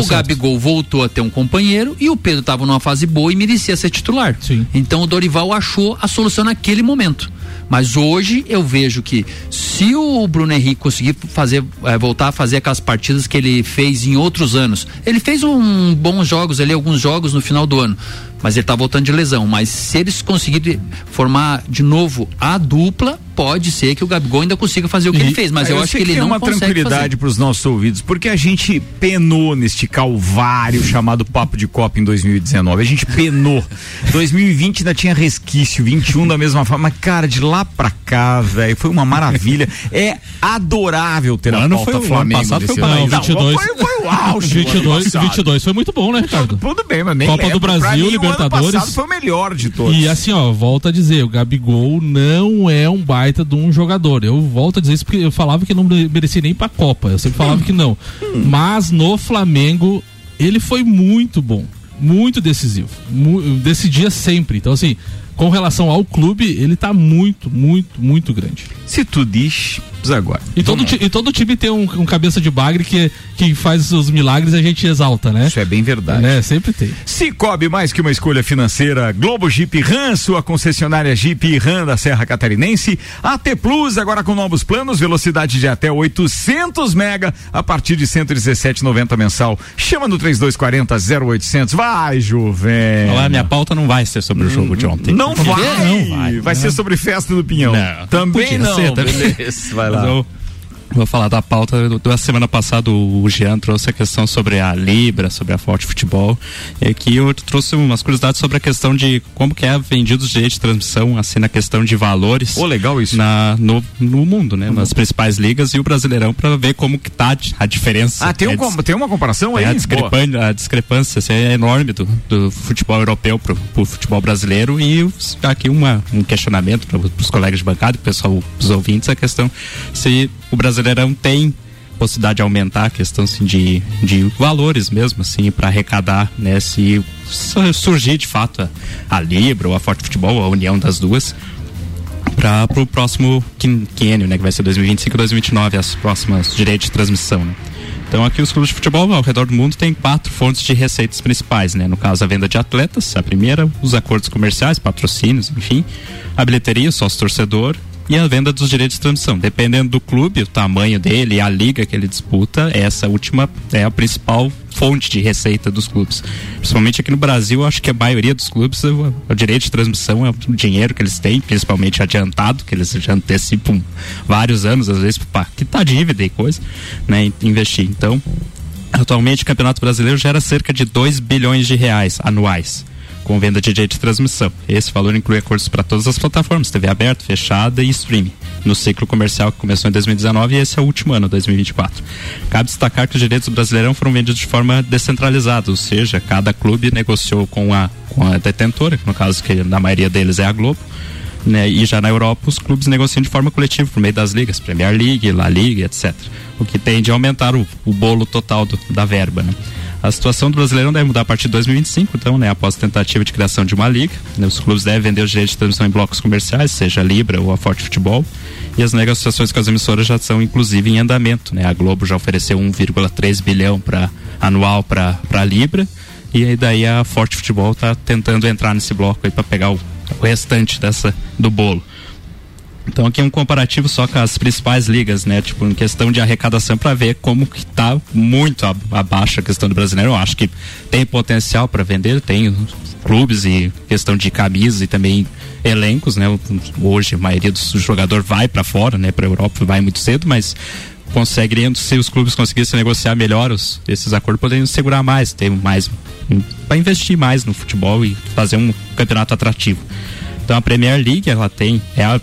O certo. Gabigol voltou a ter um companheiro e o Pedro estava numa fase boa e merecia ser titular. Sim. Então o Dorival achou a solução naquele momento. Mas hoje eu vejo que se o Bruno Henrique conseguir fazer, é, voltar a fazer aquelas partidas que ele fez em outros anos, ele fez um bons jogos ali, alguns jogos no final do ano, mas ele está voltando de lesão. Mas se eles conseguirem formar de novo a dupla, pode ser que o Gabigol ainda consiga fazer o que e, ele fez, mas eu, eu acho que ele que não uma tranquilidade para os nossos ouvidos, porque a gente penou neste calvário chamado Papo de Copa em 2019. A gente penou. 2020 ainda tinha resquício, 21 da mesma forma, mas cara, de lá para cá, velho, foi uma maravilha. É adorável ter a pauta foi, Flamengo passado foi, não, 22, foi, foi o auge. 22, 22 foi muito bom, né, Ricardo? Tudo bem, mas nem Copa do Brasil, Libertadores. O ano foi o melhor de todos. E assim, ó, volta a dizer, o Gabigol não é um baita de um jogador. Eu volto a dizer isso porque eu falava que não merecia nem pra Copa. Eu sempre falava que não. Mas no Flamengo, ele foi muito bom. Muito decisivo. Mu decidia sempre. Então, assim, com relação ao clube, ele tá muito, muito, muito grande. Se tu diz, agora. E todo, e todo time tem um, um, cabeça de bagre que, que faz os milagres e a gente exalta, né? Isso é bem verdade. Né? Sempre tem. Cicobi, mais que uma escolha financeira, Globo Jeep Ram, sua concessionária Jeep Ram da Serra Catarinense, AT Plus, agora com novos planos, velocidade de até 800 mega, a partir de 117,90 mensal. Chama no 3240 0800. Vai, Juvem. Olha, minha pauta não vai ser sobre o jogo de ontem. Não vai. Não vai. Vai ser sobre festa do Pinhão. Não. Também não. Ser, Beleza, vai lá. Vou falar da pauta da semana passada. O Jean trouxe a questão sobre a Libra, sobre a Forte Futebol. E aqui eu trouxe umas curiosidades sobre a questão de como que é vendido os direitos de transmissão, assim, na questão de valores. Oh, legal isso. Na, no, no mundo, né? Uhum. Nas principais ligas e o Brasileirão para ver como que tá a diferença. Ah, tem, um, tem uma comparação aí? A, discrepan a discrepância assim, é enorme do, do futebol europeu pro, pro futebol brasileiro e aqui uma, um questionamento para os colegas de bancada, pessoal, os ouvintes, a questão se o Brasileirão tem possibilidade de aumentar a questão assim, de, de valores mesmo, assim, para arrecadar, né? Se surgir de fato a, a Libra ou a Forte Futebol, a união das duas, para o próximo quinênio, né? Que vai ser 2025 e 2029, as próximas direitos de transmissão, né? Então aqui os clubes de futebol ao redor do mundo têm quatro fontes de receitas principais, né? No caso a venda de atletas, a primeira, os acordos comerciais, patrocínios, enfim, a bilheteria, sócio torcedor, e a venda dos direitos de transmissão. Dependendo do clube, o tamanho dele, a liga que ele disputa, essa última é a principal fonte de receita dos clubes. Principalmente aqui no Brasil, acho que a maioria dos clubes, o, direito de transmissão é o dinheiro que eles têm, principalmente adiantado, que eles já antecipam vários anos, às vezes, para quitar dívida e coisa, né, investir. Então, atualmente o Campeonato Brasileiro gera cerca de 2 bilhões de reais anuais com venda de direito de transmissão. Esse valor inclui acordos para todas as plataformas, TV aberta, fechada e streaming, no ciclo comercial que começou em 2019 e esse é o último ano, 2024. Cabe destacar que os direitos do Brasileirão foram vendidos de forma descentralizada, ou seja, cada clube negociou com a, com a detentora, no caso que na maioria deles é a Globo, né? E já na Europa os clubes negociam de forma coletiva por meio das ligas, Premier League, La Liga, etc. O que tende a aumentar o, o bolo total do, da verba, né? A situação do Brasileirão deve mudar a partir de 2025, então, né, após a tentativa de criação de uma liga. Né, os clubes devem vender os direitos de transmissão em blocos comerciais, seja a Libra ou a Forte Futebol. E as negociações com as emissoras já são, inclusive, em andamento. Né? A Globo já ofereceu 1,3 bilhão pra, anual para a Libra. E aí daí a Forte Futebol está tentando entrar nesse bloco aí para pegar o, o restante dessa do bolo. Então aqui é um comparativo só com as principais ligas, né? Tipo, em questão de arrecadação para ver como que tá muito abaixo a questão do brasileiro. Eu acho que tem potencial para vender, tem clubes e questão de camisas e também elencos, né? Hoje a maioria dos jogadores vai para fora, né? Para Europa vai muito cedo, mas conseguiriam, se os clubes conseguissem negociar melhor os, esses acordos, poderiam segurar mais, ter mais para investir mais no futebol e fazer um campeonato atrativo. Então a Premier League ela tem é a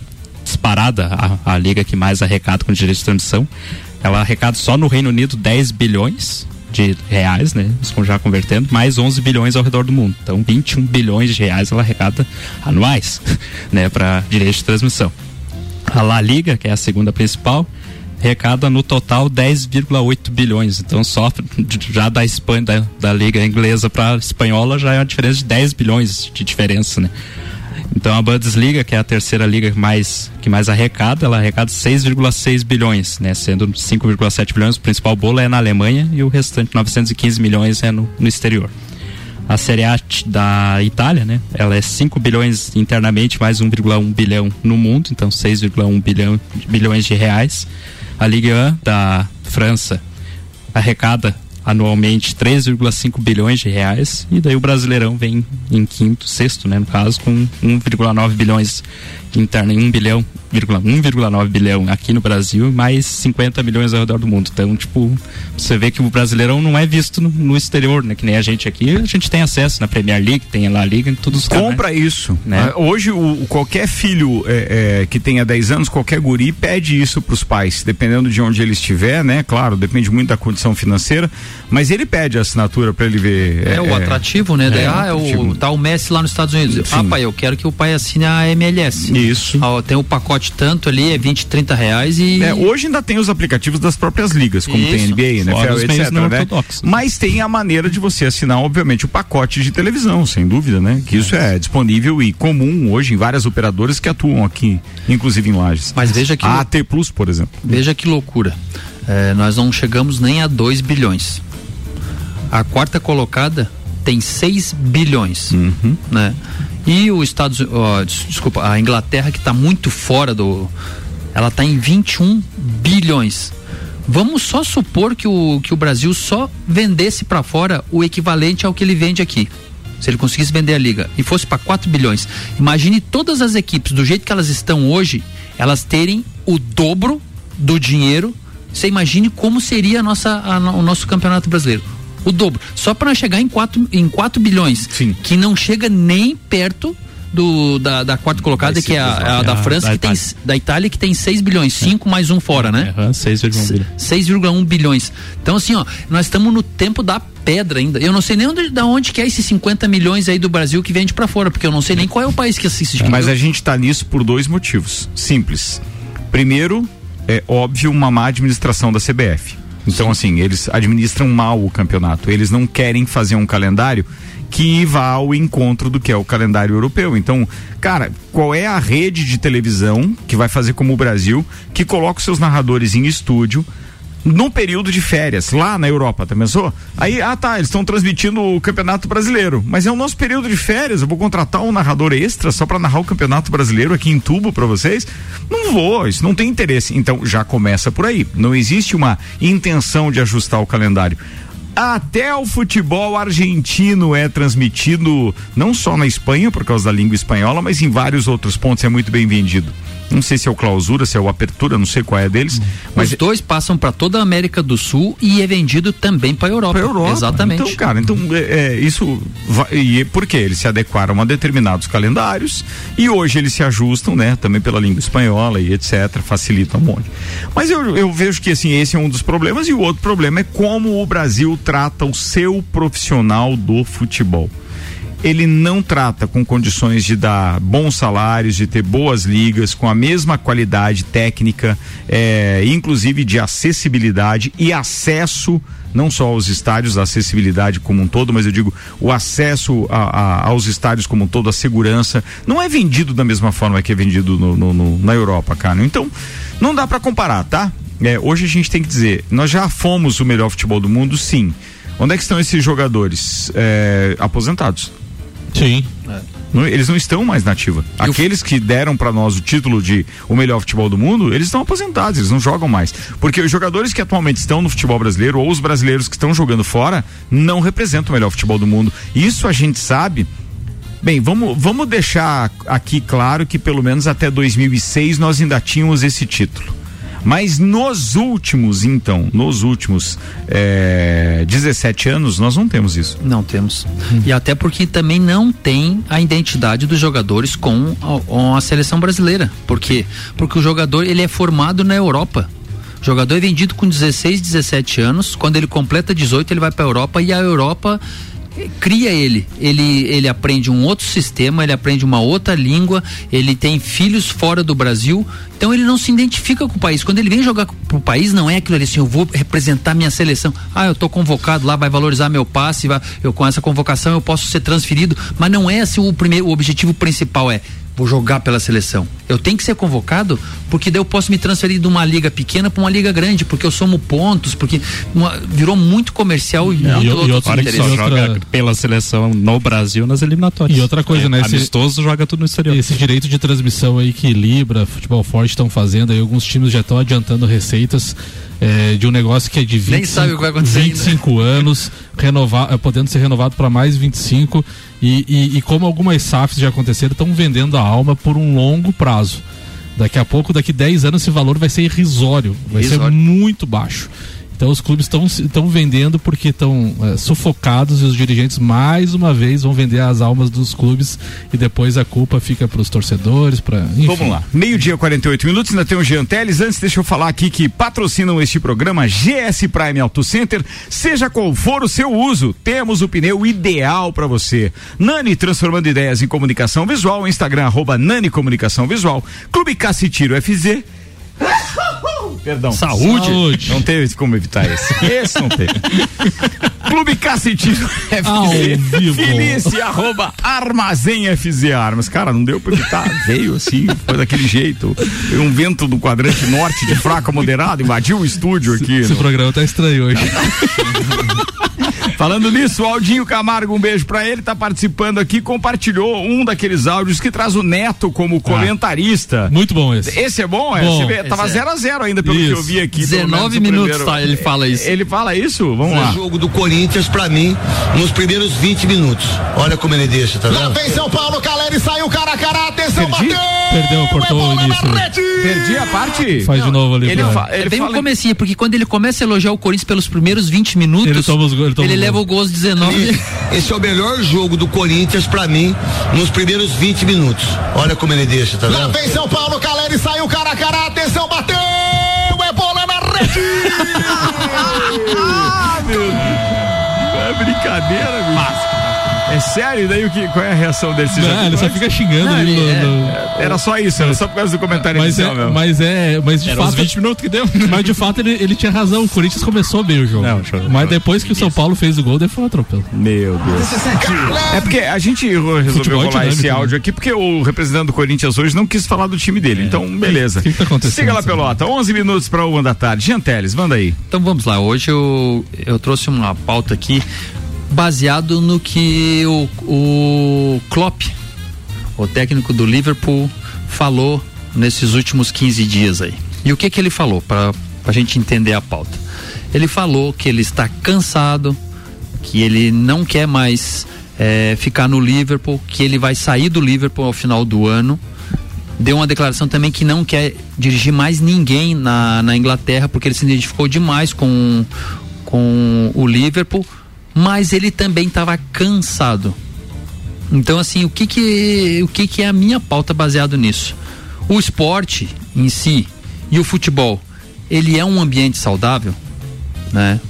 disparada a, a liga que mais arrecada com direitos de transmissão. Ela arrecada só no Reino Unido 10 bilhões de reais, né? Já convertendo, mais 11 bilhões ao redor do mundo. Então, 21 bilhões de reais ela arrecada anuais, né, para direitos de transmissão. A La Liga, que é a segunda principal, arrecada no total 10,8 bilhões. Então, só já da Espanha, da, da liga inglesa para espanhola já é uma diferença de 10 bilhões de diferença, né? Então a Bundesliga, que é a terceira liga mais, que mais arrecada, ela arrecada 6,6 bilhões, né? Sendo 5,7 bilhões, o principal bolo é na Alemanha e o restante 915 milhões é no, no exterior. A Série A da Itália, né? Ela é 5 bilhões internamente, mais 1,1 bilhão no mundo, então 6,1 bilhão, bilhões de reais. A Ligue 1 da França arrecada anualmente 3,5 bilhões de reais e daí o Brasileirão vem em quinto, sexto, né, no caso com 1,9 bilhões interno em 1 bilhão 1,9 bilhão aqui no Brasil e mais 50 milhões ao redor do mundo. Então, tipo, você vê que o Brasileirão não é visto no, no exterior, né? Que nem a gente aqui, a gente tem acesso na Premier League, tem a La Liga, em todos os Compra canais, isso. Né? Uh, hoje, o, qualquer filho é, é, que tenha 10 anos, qualquer guri, pede isso para os pais, dependendo de onde ele estiver, né? Claro, depende muito da condição financeira, mas ele pede a assinatura para ele ver. É, é, o é, atrativo, né? É, ah, é o, tá o Messi lá nos Estados Unidos. Sim. Ah, pai, eu quero que o pai assine a MLS. Isso. Ah, tem o pacote tanto ali, é 20, 30 reais e. É, hoje ainda tem os aplicativos das próprias ligas, como Isso. tem NBA, NFL, etc. Né? Mas tem a maneira de você assinar, obviamente, o pacote de televisão, sem dúvida, né? Que isso é disponível e comum hoje em várias operadoras que atuam aqui, inclusive em lajes. Mas veja que. A AT Plus, por exemplo. Veja que loucura. É, nós não chegamos nem a 2 bilhões. A quarta colocada tem 6 bilhões, uhum. né? E os Estados, oh, desculpa, a Inglaterra que está muito fora do, ela está em 21 bilhões. Vamos só supor que o, que o Brasil só vendesse para fora o equivalente ao que ele vende aqui. Se ele conseguisse vender a liga e fosse para 4 bilhões. Imagine todas as equipes, do jeito que elas estão hoje, elas terem o dobro do dinheiro. Você imagine como seria a nossa, a, o nosso campeonato brasileiro o dobro. Só para chegar em 4 em quatro bilhões. Sim. Que não chega nem perto do, da, da quarta colocada, que é a, a, da França, da que Itália. tem da Itália, que tem 6 bilhões, 5 é. mais um fora, né? Uhum, 6,1 bilhões. 6,1 bilhões. Então, assim, ó, nós estamos no tempo da pedra ainda. Eu não sei nem onde, da onde que é esses 50 milhões aí do Brasil que vende para fora, porque eu não sei nem qual é o país que assiste. É, mas a gente tá nisso por dois motivos. Simples. Primeiro, é óbvio, uma má administração da CBF. Então, assim, eles administram mal o campeonato. Eles não querem fazer um calendário que vá ao encontro do que é o calendário europeu. Então, cara, qual é a rede de televisão que vai fazer como o Brasil, que coloca os seus narradores em estúdio, num período de férias, lá na Europa, tá pensou? Aí, ah tá, eles estão transmitindo o Campeonato Brasileiro, mas é o nosso período de férias, eu vou contratar um narrador extra só para narrar o Campeonato Brasileiro aqui em tubo para vocês? Não vou, isso não tem interesse. Então já começa por aí. Não existe uma intenção de ajustar o calendário. Até o futebol argentino é transmitido não só na Espanha por causa da língua espanhola, mas em vários outros pontos é muito bem vendido. Não sei se é o clausura, se é o apertura, não sei qual é deles. Mas Os dois passam para toda a América do Sul e é vendido também para a Europa. Pra Europa. Exatamente. Então, cara, então é, é, isso vai, e por quê? Eles se adequaram a determinados calendários e hoje eles se ajustam, né? Também pela língua espanhola e etc. Facilita um monte. Mas eu, eu vejo que assim esse é um dos problemas e o outro problema é como o Brasil trata o seu profissional do futebol ele não trata com condições de dar bons salários, de ter boas ligas, com a mesma qualidade técnica, é, inclusive de acessibilidade e acesso não só aos estádios, a acessibilidade como um todo, mas eu digo o acesso a, a, aos estádios como um todo, a segurança, não é vendido da mesma forma que é vendido no, no, no, na Europa, cara. Então, não dá para comparar, tá? É, hoje a gente tem que dizer, nós já fomos o melhor futebol do mundo, sim. Onde é que estão esses jogadores é, aposentados? Sim. Não, eles não estão mais na ativa. Aqueles que deram para nós o título de o melhor futebol do mundo, eles estão aposentados, eles não jogam mais. Porque os jogadores que atualmente estão no futebol brasileiro ou os brasileiros que estão jogando fora não representam o melhor futebol do mundo. Isso a gente sabe. Bem, vamos, vamos deixar aqui claro que pelo menos até 2006 nós ainda tínhamos esse título. Mas nos últimos, então, nos últimos é, 17 anos, nós não temos isso. Não temos. Hum. E até porque também não tem a identidade dos jogadores com a, com a seleção brasileira. Por quê? Porque o jogador ele é formado na Europa. O jogador é vendido com 16, 17 anos. Quando ele completa 18, ele vai para a Europa e a Europa cria ele. Ele ele aprende um outro sistema, ele aprende uma outra língua, ele tem filhos fora do Brasil, então ele não se identifica com o país. Quando ele vem jogar pro país, não é aquilo ali assim, eu vou representar minha seleção. Ah, eu tô convocado lá, vai valorizar meu passe, vai, eu com essa convocação eu posso ser transferido, mas não é assim o primeiro, o objetivo principal é vou jogar pela seleção. Eu tenho que ser convocado porque daí eu posso me transferir de uma liga pequena para uma liga grande, porque eu somo pontos, porque uma, virou muito comercial e, é, muito e, outro, e outra, que só joga pela seleção no Brasil nas eliminatórias. E outra coisa, é, né? Amistoso esse, joga tudo no exterior. Esse direito de transmissão aí que Libra, Futebol Forte estão fazendo, aí alguns times já estão adiantando receitas é, de um negócio que é de 25, 25 anos, renovar, podendo ser renovado para mais 25 e, e, e como algumas SAFs já aconteceram, estão vendendo a alma por um longo prazo. Daqui a pouco, daqui 10 anos, esse valor vai ser irrisório, vai ser muito baixo. Então os clubes estão vendendo porque estão é, sufocados e os dirigentes mais uma vez vão vender as almas dos clubes e depois a culpa fica para os torcedores, para Vamos lá. Meio-dia 48 minutos, ainda tem o Jean Teles. Antes deixa eu falar aqui que patrocinam este programa GS Prime Auto Center. Seja qual for o seu uso, temos o pneu ideal para você. Nani transformando ideias em comunicação visual, Instagram arroba Nani Comunicação Visual, Clube Cacitiro FZ Perdão. Saúde. Saúde. Não teve como evitar esse. Esse não teve. Clube Cacetino FZ. Felice, arroba Armazém FZ Armas. Cara, não deu pra evitar. Veio assim, foi daquele jeito. Um vento do quadrante norte de fraco a moderado invadiu o estúdio aqui. Esse, esse programa tá estranho hoje. Falando nisso, o Aldinho Camargo, um beijo pra ele, tá participando aqui, compartilhou um daqueles áudios que traz o Neto como ah. comentarista. Muito bom esse. Esse é bom? É, bom. Vê, tava 0 é. a 0 ainda, pelo isso. que eu vi aqui. 19 minutos tá, ele fala isso. Ele fala isso? Vamos lá. O jogo do Corinthians pra mim nos primeiros 20 minutos. Olha como ele deixa, tá vendo? Lá vem São Paulo, Caleri saiu cara a cara, atenção, Perdi? bateu! Perdeu, cortou o início. Perdi a parte? Faz Não, de novo ali. Ele, fa ele é bem fala... comecinho, porque quando ele começa a elogiar o Corinthians pelos primeiros 20 minutos, ele, toma os, ele, toma ele leva o gol aos 19. Esse é o melhor jogo do Corinthians pra mim nos primeiros 20 minutos. Olha como ele deixa, tá vendo? Lá vem São Paulo, Caleri saiu cara a cara, atenção, bateu! É rede! ah, meu Deus. É brincadeira, bicho. É sério? E daí o que, qual é a reação dele? Você Não, já ele só fica xingando Não, ele no- é, no- Era só isso, era só por causa do comentário Mas inicial é, mesmo. mas é, mas de Era uns fato. 20 minutos que deu. Mas de fato ele, ele tinha razão. O Corinthians começou bem o jogo. mas depois que o São Paulo fez o gol, daí foi um atropelo. Meu Deus. É porque a gente resolveu Futebol é rolar esse dinâmico, áudio aqui porque o representante do Corinthians hoje não quis falar do time dele. Então, beleza. O que, que tá acontecendo? Siga lá, Pelota. 11 minutos para uma da tarde. Jean Teles, manda aí. Então vamos lá, hoje eu, eu trouxe uma pauta aqui baseado no que o, o Klopp, o técnico do Liverpool, falou nesses últimos 15 dias aí. E o que que ele falou para a gente entender a pauta? Ele falou que ele está cansado, que ele não quer mais eh, ficar no Liverpool, que ele vai sair do Liverpool ao final do ano. Deu uma declaração também que não quer dirigir mais ninguém na, na Inglaterra, porque ele se identificou demais com, com o Liverpool, mas ele também estava cansado. Então, assim, o que que, o que que é a minha pauta baseado nisso? O esporte em si e o futebol, ele é um ambiente saudável, né?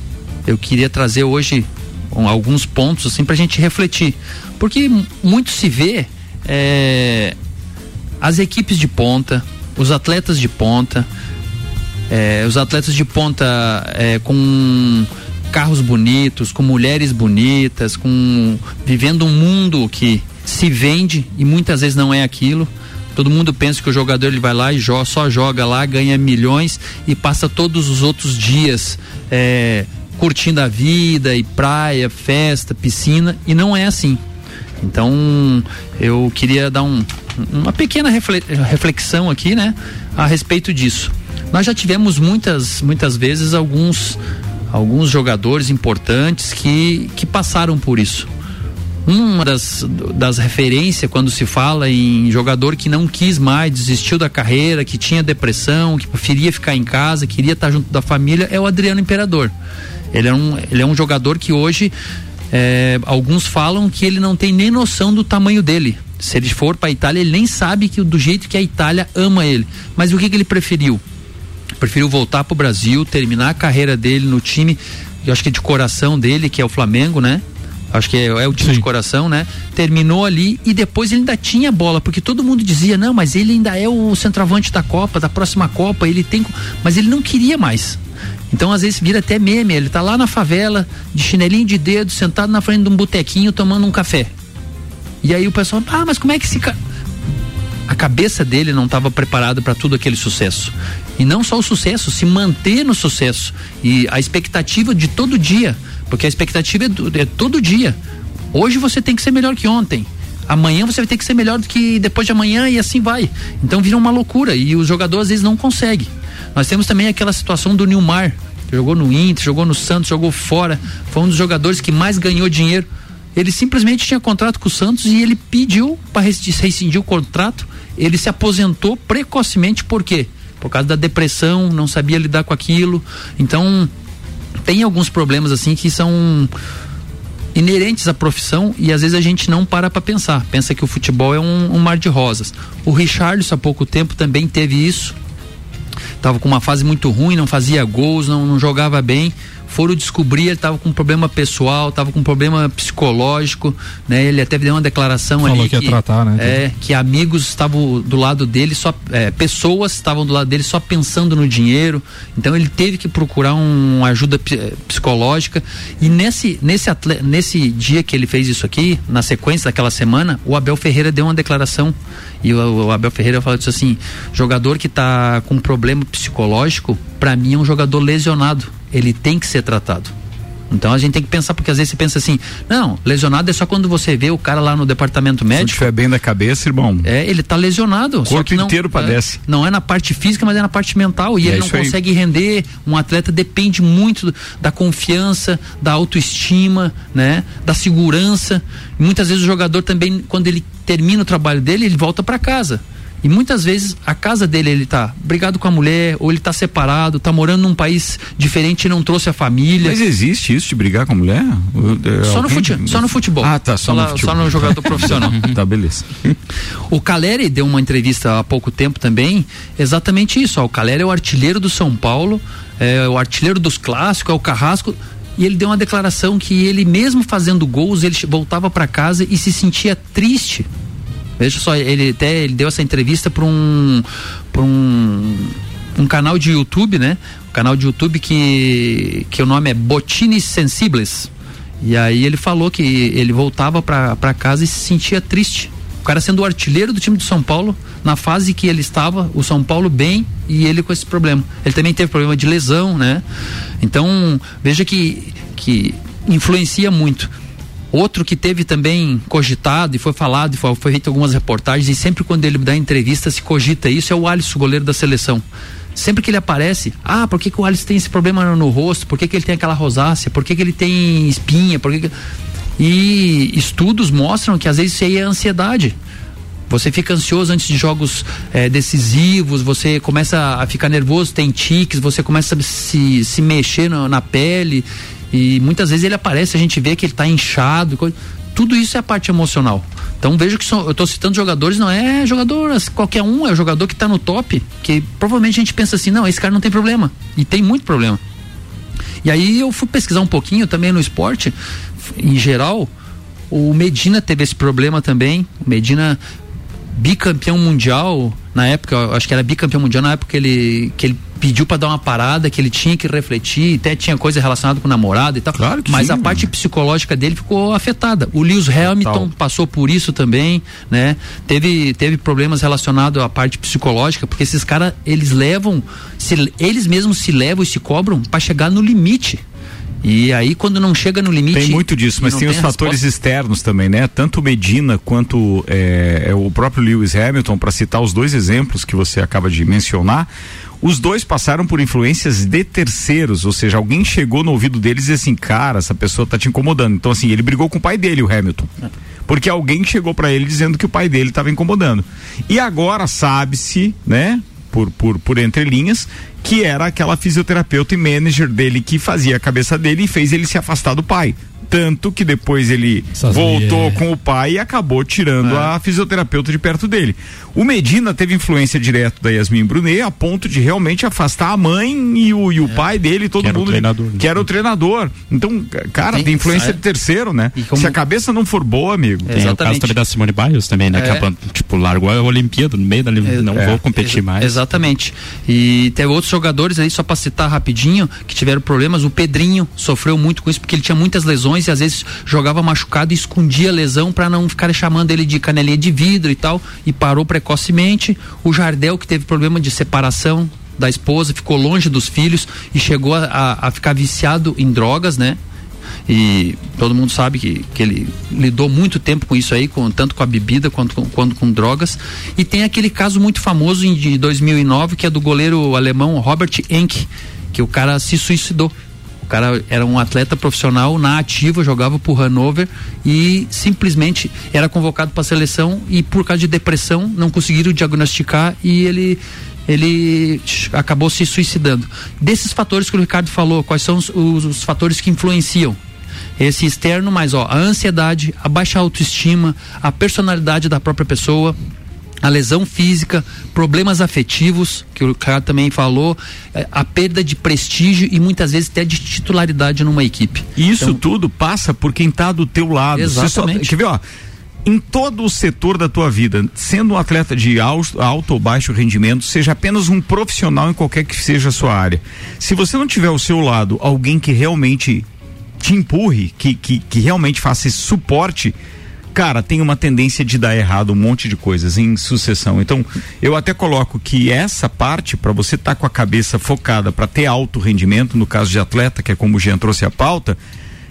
Eu queria trazer hoje alguns pontos assim para a gente refletir, porque muito se vê é, as equipes de ponta, os atletas de ponta, é, os atletas de ponta é, com carros bonitos, com mulheres bonitas, com vivendo um mundo que se vende e muitas vezes não é aquilo. Todo mundo pensa que o jogador ele vai lá e jo só joga lá, ganha milhões e passa todos os outros dias é, curtindo a vida e praia, festa, piscina e não é assim. Então eu queria dar um, uma pequena refle- reflexão aqui, né, a respeito disso. Nós já tivemos muitas, muitas vezes alguns, alguns jogadores importantes que, que passaram por isso. Uma das, das referências quando se fala em jogador que não quis mais, desistiu da carreira, que tinha depressão, que preferia ficar em casa, queria estar junto da família, é o Adriano Imperador. Ele é um, ele é um jogador que hoje é, alguns falam que ele não tem nem noção do tamanho dele. Se ele for para a Itália, ele nem sabe que do jeito que a Itália ama ele. Mas o que, que ele preferiu? Preferiu voltar para o Brasil, terminar a carreira dele no time, eu acho que de coração dele, que é o Flamengo, né? Acho que é, é o time de coração, né? Terminou ali e depois ele ainda tinha bola, porque todo mundo dizia, não, mas ele ainda é o centroavante da Copa, da próxima Copa, ele tem. Mas ele não queria mais. Então, às vezes, vira até meme. Ele tá lá na favela, de chinelinho de dedo, sentado na frente de um botequinho, tomando um café. E aí o pessoal, ah, mas como é que esse cara. A cabeça dele não estava preparada para tudo aquele sucesso. E não só o sucesso, se manter no sucesso. E a expectativa de todo dia. Porque a expectativa é, do- é todo dia. Hoje você tem que ser melhor que ontem. Amanhã você vai ter que ser melhor do que depois de amanhã e assim vai. Então vira uma loucura e o jogador às vezes não consegue. Nós temos também aquela situação do Nilmar, que jogou no Inter, jogou no Santos, jogou fora, foi um dos jogadores que mais ganhou dinheiro. Ele simplesmente tinha contrato com o Santos e ele pediu para rescindir o contrato. Ele se aposentou precocemente, por quê? Por causa da depressão, não sabia lidar com aquilo. Então, tem alguns problemas assim que são inerentes à profissão e às vezes a gente não para para pensar. Pensa que o futebol é um, um mar de rosas. O Richarlison há pouco tempo também teve isso. Tava com uma fase muito ruim, não fazia gols, não, não jogava bem. Foram descobrir, ele tava com um problema pessoal, tava com um problema psicológico, né? Ele até deu uma declaração Falou ali que ia tratar, né? É, que amigos estavam do lado dele, só é, pessoas estavam do lado dele só pensando no dinheiro. Então ele teve que procurar um- uma ajuda eh, psicológica. E nesse nesse atle- nesse dia que ele fez isso aqui, na sequência daquela semana, o Abel Ferreira deu uma declaração e o, o Abel Ferreira falou assim: jogador que está com problema psicológico, para mim é um jogador lesionado. Ele tem que ser tratado. Então a gente tem que pensar, porque às vezes você pensa assim, não, lesionado é só quando você vê o cara lá no departamento médico. Se tiver bem da cabeça, irmão. É, ele tá lesionado. O corpo não, inteiro padece. é, não é na parte física, mas é na parte mental. E É ele não isso aí. consegue render. Um atleta depende muito do- da confiança, da autoestima, né? Da segurança. Muitas vezes o jogador também, quando ele termina o trabalho dele, ele volta para casa. E muitas vezes a casa dele ele tá brigado com a mulher, ou ele tá separado, tá morando num país diferente e não trouxe a família. Mas existe isso de brigar com a mulher? É, Só no, fute, só no futebol. Ah, tá, só, lá- no futebol. Só no jogador profissional. tá, beleza. O Caleri deu uma entrevista há pouco tempo também, exatamente isso. Ó, o Caleri é o artilheiro do São Paulo, é o artilheiro dos clássicos, é o carrasco. e ele deu uma declaração que ele mesmo fazendo gols, ele voltava para casa e se sentia triste. Veja só, ele até ele deu essa entrevista para um para um um canal de YouTube, né? Um canal de YouTube que que o nome é Botines Sensibles. E aí ele falou que ele voltava para casa e se sentia triste. O cara sendo o artilheiro do time de São Paulo, na fase que ele estava, o São Paulo bem e ele com esse problema. Ele também teve problema de lesão, né? Então, veja que, que influencia muito. Outro que teve também cogitado e foi falado, e foi, foi feito algumas reportagens, e sempre quando ele dá entrevista se cogita isso, é o Alisson, goleiro da seleção. Sempre que ele aparece, ah, por que, que o Alisson tem esse problema no, no rosto? Por que, que ele tem aquela rosácea? Por que, que ele tem espinha? Por que, que... E estudos mostram que às vezes isso aí é ansiedade. Você fica ansioso antes de jogos é, decisivos, você começa a ficar nervoso, tem tiques, você começa a se, se mexer na pele. E muitas vezes ele aparece, a gente vê que ele está inchado. Coisa. Tudo isso é a parte emocional. Então vejo que são, eu estou citando jogadores, não é jogador qualquer um, é o jogador que está no top, que provavelmente a gente pensa assim, não, esse cara não tem problema. E tem muito problema. E aí eu fui pesquisar um pouquinho também no esporte, em geral, o Medina teve esse problema também. O Medina bicampeão mundial na época, acho que era bicampeão mundial na época que ele, que ele pediu para dar uma parada, que ele tinha que refletir, até tinha coisa relacionada com o namorado e tal. Claro que mas sim, a parte psicológica dele ficou afetada. O Lewis Hamilton Total. passou por isso também, né? Teve, teve problemas relacionados à parte psicológica, porque esses caras, eles levam, se, eles mesmos se levam e se cobram para chegar no limite. E aí, quando não chega no limite. Tem muito disso, mas tem, tem os fatores resposta. externos também, né? Tanto Medina quanto é, é o próprio Lewis Hamilton, para citar os dois exemplos que você acaba de mencionar. Os dois passaram por influências de terceiros, ou seja, alguém chegou no ouvido deles e disse assim, cara, essa pessoa tá te incomodando. Então, assim, ele brigou com o pai dele, o Hamilton. Porque alguém chegou para ele dizendo que o pai dele estava incomodando. E agora sabe-se, né? Por, por, por entrelinhas, que era aquela fisioterapeuta e manager dele que fazia a cabeça dele e fez ele se afastar do pai. Tanto que depois ele voltou com o pai e acabou tirando é. a fisioterapeuta de perto dele. O Medina teve influência direta da Yasmin Brunet a ponto de realmente afastar a mãe e o, e o é. pai dele, todo que mundo. Treinador, que era o treinador. Então, cara, tem, tem influência de terceiro, né? Como... Se a cabeça não for boa, amigo. Tem Exatamente. o caso também da Simone Biles também, né? É. Que tipo, largou a Olimpíada no meio da não é. vou competir mais. Exatamente. E teve outros jogadores aí, só para citar rapidinho, que tiveram problemas. O Pedrinho sofreu muito com isso, porque ele tinha muitas lesões e às vezes jogava machucado e escondia a lesão para não ficar chamando ele de canelinha de vidro e tal. E parou para precocemente. O Jardel, que teve problema de separação da esposa, ficou longe dos filhos e chegou a, a ficar viciado em drogas, né? E todo mundo sabe que, que ele lidou muito tempo com isso aí, com, tanto com a bebida quanto com, quanto com drogas. E tem aquele caso muito famoso em, de 2009, que é do goleiro alemão Robert Enck, que o cara se suicidou. Cara era um atleta profissional na ativa, jogava por Hannover e simplesmente era convocado para a seleção e por causa de depressão não conseguiram diagnosticar e ele ele acabou se suicidando. Desses fatores que o Ricardo falou, quais são os, os, os fatores que influenciam? Esse externo, mas ó, a ansiedade, a baixa autoestima, a personalidade da própria pessoa, a lesão física, problemas afetivos, que o cara também falou, é, a perda de prestígio e muitas vezes até de titularidade numa equipe. E isso então, tudo passa por quem está do teu lado. Exatamente. Só, quer ver, ó? em todo o setor da tua vida, sendo um atleta de alto, alto, ou baixo rendimento, seja apenas um profissional em qualquer que seja a sua área. Se você não tiver ao seu lado alguém que realmente te empurre, que, que, que realmente faça esse suporte, cara, tem uma tendência de dar errado um monte de coisas em sucessão. Então, eu até coloco que essa parte, para você estar tá com a cabeça focada para ter alto rendimento, no caso de atleta, que é como o Jean trouxe a pauta,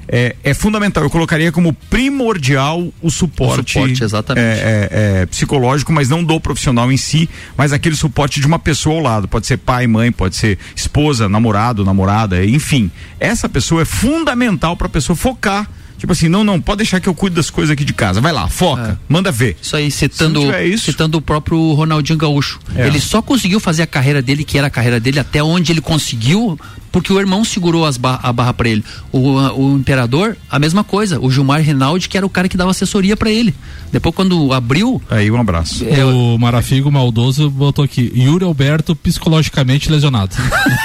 é, é, fundamental. Eu colocaria como primordial o suporte, o suporte exatamente. É, é, é, psicológico, mas não do profissional em si, mas aquele suporte de uma pessoa ao lado. Pode ser pai, mãe, pode ser esposa, namorado, namorada, enfim. Essa pessoa é fundamental para a pessoa focar Tipo assim, não, não, pode deixar que eu cuido das coisas aqui de casa. Vai lá, foca, é. manda ver. Isso aí, citando, isso... citando o próprio Ronaldinho Gaúcho. É. Ele só conseguiu fazer a carreira dele, que era a carreira dele, até onde ele conseguiu porque o irmão segurou as ba a barra para ele. O, a, o imperador, a mesma coisa. O Gilmar Rinaldi, que era o cara que dava assessoria para ele. Depois, quando abriu. Aí, um abraço. É, o Marafigo Maldoso botou aqui: Yuri Alberto psicologicamente lesionado.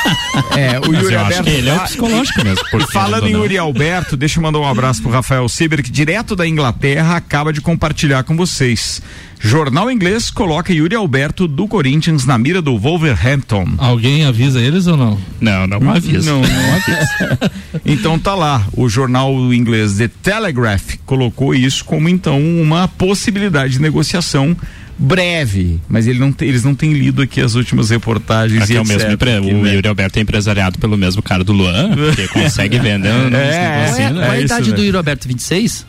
é, o Yuri Alberto. ele é o psicológico mesmo. Falando em Yuri Alberto, deixa eu mandar um abraço pro Rafael Sieber, que direto da Inglaterra acaba de compartilhar com vocês. Jornal inglês coloca Yuri Alberto do Corinthians na mira do Wolverhampton. Alguém avisa eles ou não? Não, não avisa. Não, não avisa. então tá lá, o jornal inglês The Telegraph colocou isso como então uma possibilidade de negociação breve, mas ele não tem, eles não têm lido aqui as últimas reportagens aqui e é o mesmo empre... aqui, o né? Yuri Alberto é empresariado pelo mesmo cara do Luan, que consegue vender. É, Qual é, qual é a idade né? do Yuri Alberto? 26?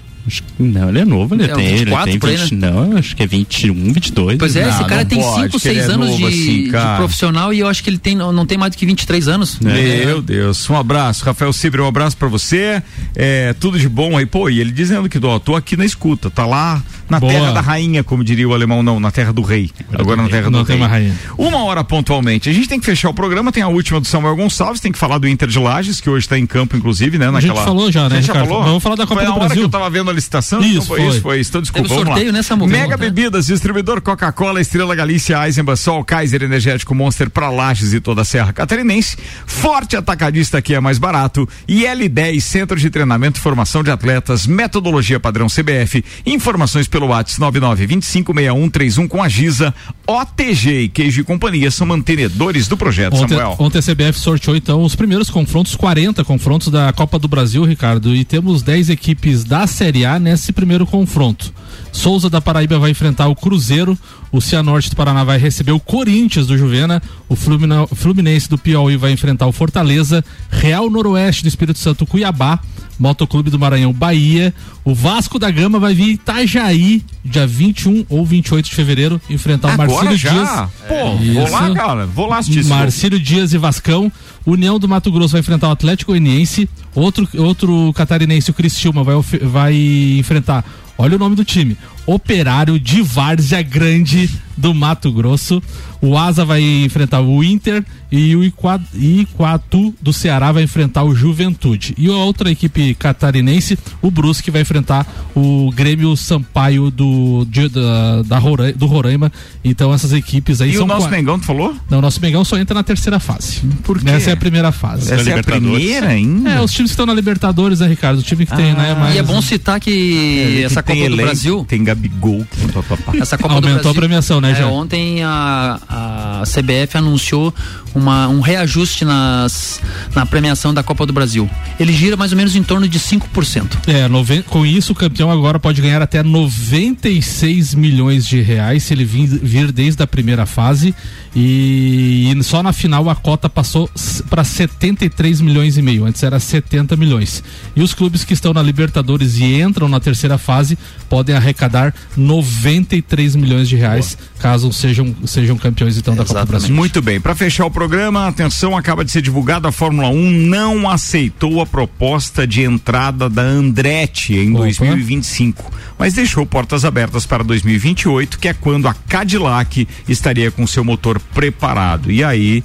Não, ele é novo, ele É, tem, 24 ele tem aí, 20, né? não, acho que é 21, 22. Pois é, Não, esse cara não tem pode, 5, que ele 6 é anos de, assim, de profissional e eu acho que ele tem, não, não tem mais do que 23 anos. Meu Deus, um abraço, Rafael Cibre, um abraço pra você. É, tudo de bom aí, pô. E ele dizendo que, ó, tô aqui na escuta, tá lá na Boa. terra da rainha, como diria o alemão, não, na terra do rei. Agora na terra Não do tem rei. mais rainha. Uma hora pontualmente. A gente tem que fechar o programa, tem a última do Samuel Gonçalves, tem que falar do Inter de Lages, que hoje tá em campo, inclusive, né? A gente Naquela... falou já, né, A gente já Ricardo? falou? Vamos falar da Copa foi do na hora Brasil. que eu tava vendo a licitação? Isso, então foi, foi. isso, foi isso. Então, desculpa, Teve vamos sorteio, lá. né, Samuel? Mega né? Bebidas, distribuidor Coca-Cola, Estrela Galícia, Eisenbahn, Sol, Kaiser Energético Monster pra Lages e toda a Serra Catarinense. Forte Atacadista que é mais barato. E L10, Centro de Treinamento e Formação de Atletas, metodologia padrão CBF. Informações pelo WhatsApp 99256131 com a Giza. OTG e Queijo e Companhia são mantenedores do projeto, Ontem, Samuel. ontem a CBF sorteou então os primeiros confrontos, 40 confrontos da Copa do Brasil, Ricardo, e temos 10 equipes da Série A nesse primeiro confronto. Souza da Paraíba vai enfrentar o Cruzeiro, o Cianorte do Paraná vai receber o Corinthians do Juvena, o Fluminense do Piauí vai enfrentar o Fortaleza, Real Noroeste do Espírito Santo Cuiabá, Motoclube do Maranhão Bahia, o Vasco da Gama vai vir Itajaí, dia 21 ou 28 de fevereiro, enfrentar o Agora Marcílio já? Dias. Pô, vou lá, Isso. cara. Vou lá assistir Marcílio Dias e Vascão. União do Mato Grosso vai enfrentar o Atlético Goianiense. Outro, outro catarinense, o Cristiúma, vai, vai enfrentar. Olha o nome do time. Operário de Várzea Grande do Mato Grosso. O Asa vai enfrentar o Inter e o Iqua- Iquatu do Ceará vai enfrentar o Juventude. E a outra equipe catarinense, o Brusque, vai enfrentar o Grêmio Sampaio do, de- da, da Rora- do Roraima. Então essas equipes aí E são o nosso qua- Mengão, tu falou? não, nosso Mengão só entra na terceira fase. Por quê? Essa é a primeira fase. Essa é a primeira ainda? É, os times que estão na Libertadores, né, Ricardo? O time que tem, né? Mais... E é bom citar que essa tem Copa do Brasil. Tem Gabigol. Essa Copa Aumentou do Brasil, a premiação, né, é, já? Ontem a, a CBF anunciou uma, um reajuste nas, na premiação da Copa do Brasil. Ele gira mais ou menos em torno de 5%. É, noven- com isso o campeão agora pode ganhar até 96 milhões de reais se ele vir, vir desde a primeira fase e, e só na final a cota passou para 73 milhões e meio, antes era 70 milhões. E os clubes que estão na Libertadores e entram na terceira fase podem arrecadar 93 milhões de reais caso sejam sejam campeões então da Copa do Brasil. Muito bem, para fechar o programa, atenção, acaba de ser divulgada a Fórmula 1 não aceitou a proposta de entrada da Andretti em 2025, mas deixou portas abertas para 2028, que é quando a Cadillac estaria com seu motor preparado. E aí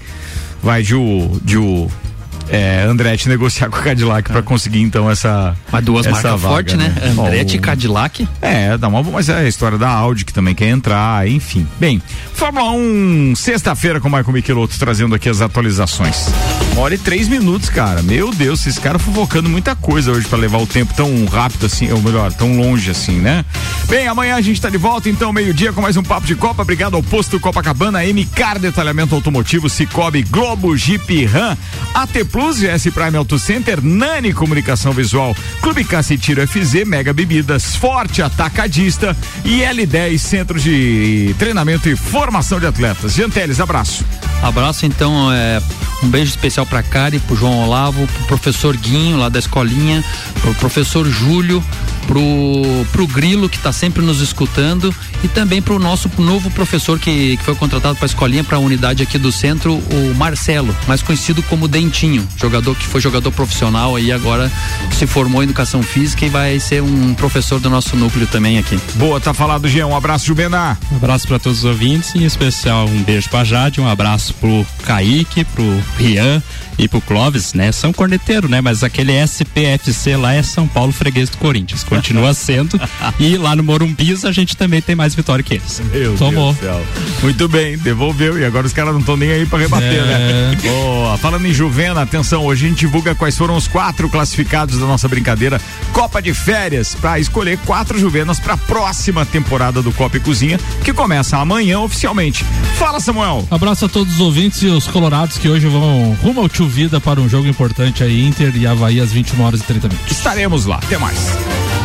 vai de o, de o é, Andretti negociar com a Cadillac para conseguir então essa Mas duas essa marcas vaga, fortes, né? Andretti e Cadillac. É, dá uma, mas é a história da Audi que também quer entrar, enfim. Bem, Fórmula 1, sexta-feira com o Michael Michelotto trazendo aqui as atualizações. Uma hora e três minutos, cara. Meu Deus, esses caras fofocando muita coisa hoje pra levar o tempo tão rápido assim, ou melhor, tão longe assim, né? Bem, amanhã a gente tá de volta, então, meio-dia com mais um Papo de Copa. Obrigado ao Posto Copacabana, MCAR Detalhamento Automotivo, Cicobi, Globo, Jeep, Ram, AT Plus, GS Prime Auto Center, Nani Comunicação Visual, Clube e Tiro FZ, Mega Bebidas, Forte Atacadista e L10 Centro de Treinamento e Formação de Atletas. Janteles, abraço. Abraço então, é, um beijo especial pra Cari, pro João Olavo, pro professor Guinho lá da escolinha, pro professor Júlio, pro, pro Grilo que tá sempre nos escutando e também pro nosso novo professor que, que foi contratado pra escolinha, pra unidade aqui do centro, o Marcelo, mais conhecido como Dentinho, jogador que foi jogador profissional aí agora se formou em educação física e vai ser um professor do nosso núcleo também aqui. Boa, tá falado, Jean. Um abraço, Jubenar. Um abraço para todos os ouvintes, em especial um beijo pra Jade, um abraço pro Kaique, pro Rian e pro Clóvis, né? São corneteiro, né? Mas aquele SPFC lá é São Paulo freguês do Corinthians. Continua sendo. e lá no Morumbis a gente também tem mais vitória que eles. Meu Tomou. Deus do céu. Muito bem, devolveu. E agora os caras não estão nem aí pra rebater, É. né? Boa. Falando em Juvena, atenção, hoje a gente divulga quais foram os quatro classificados da nossa brincadeira Copa de Férias, pra escolher quatro Juvenas pra próxima temporada do Copa e Cozinha, que começa amanhã oficialmente. Fala, Samuel. Abraço a todos os ouvintes e os colorados que hoje vão rumo ao Tio Vida para um jogo importante aí, Inter e Havaí às 21 horas e 30 minutos. Estaremos lá. Até mais.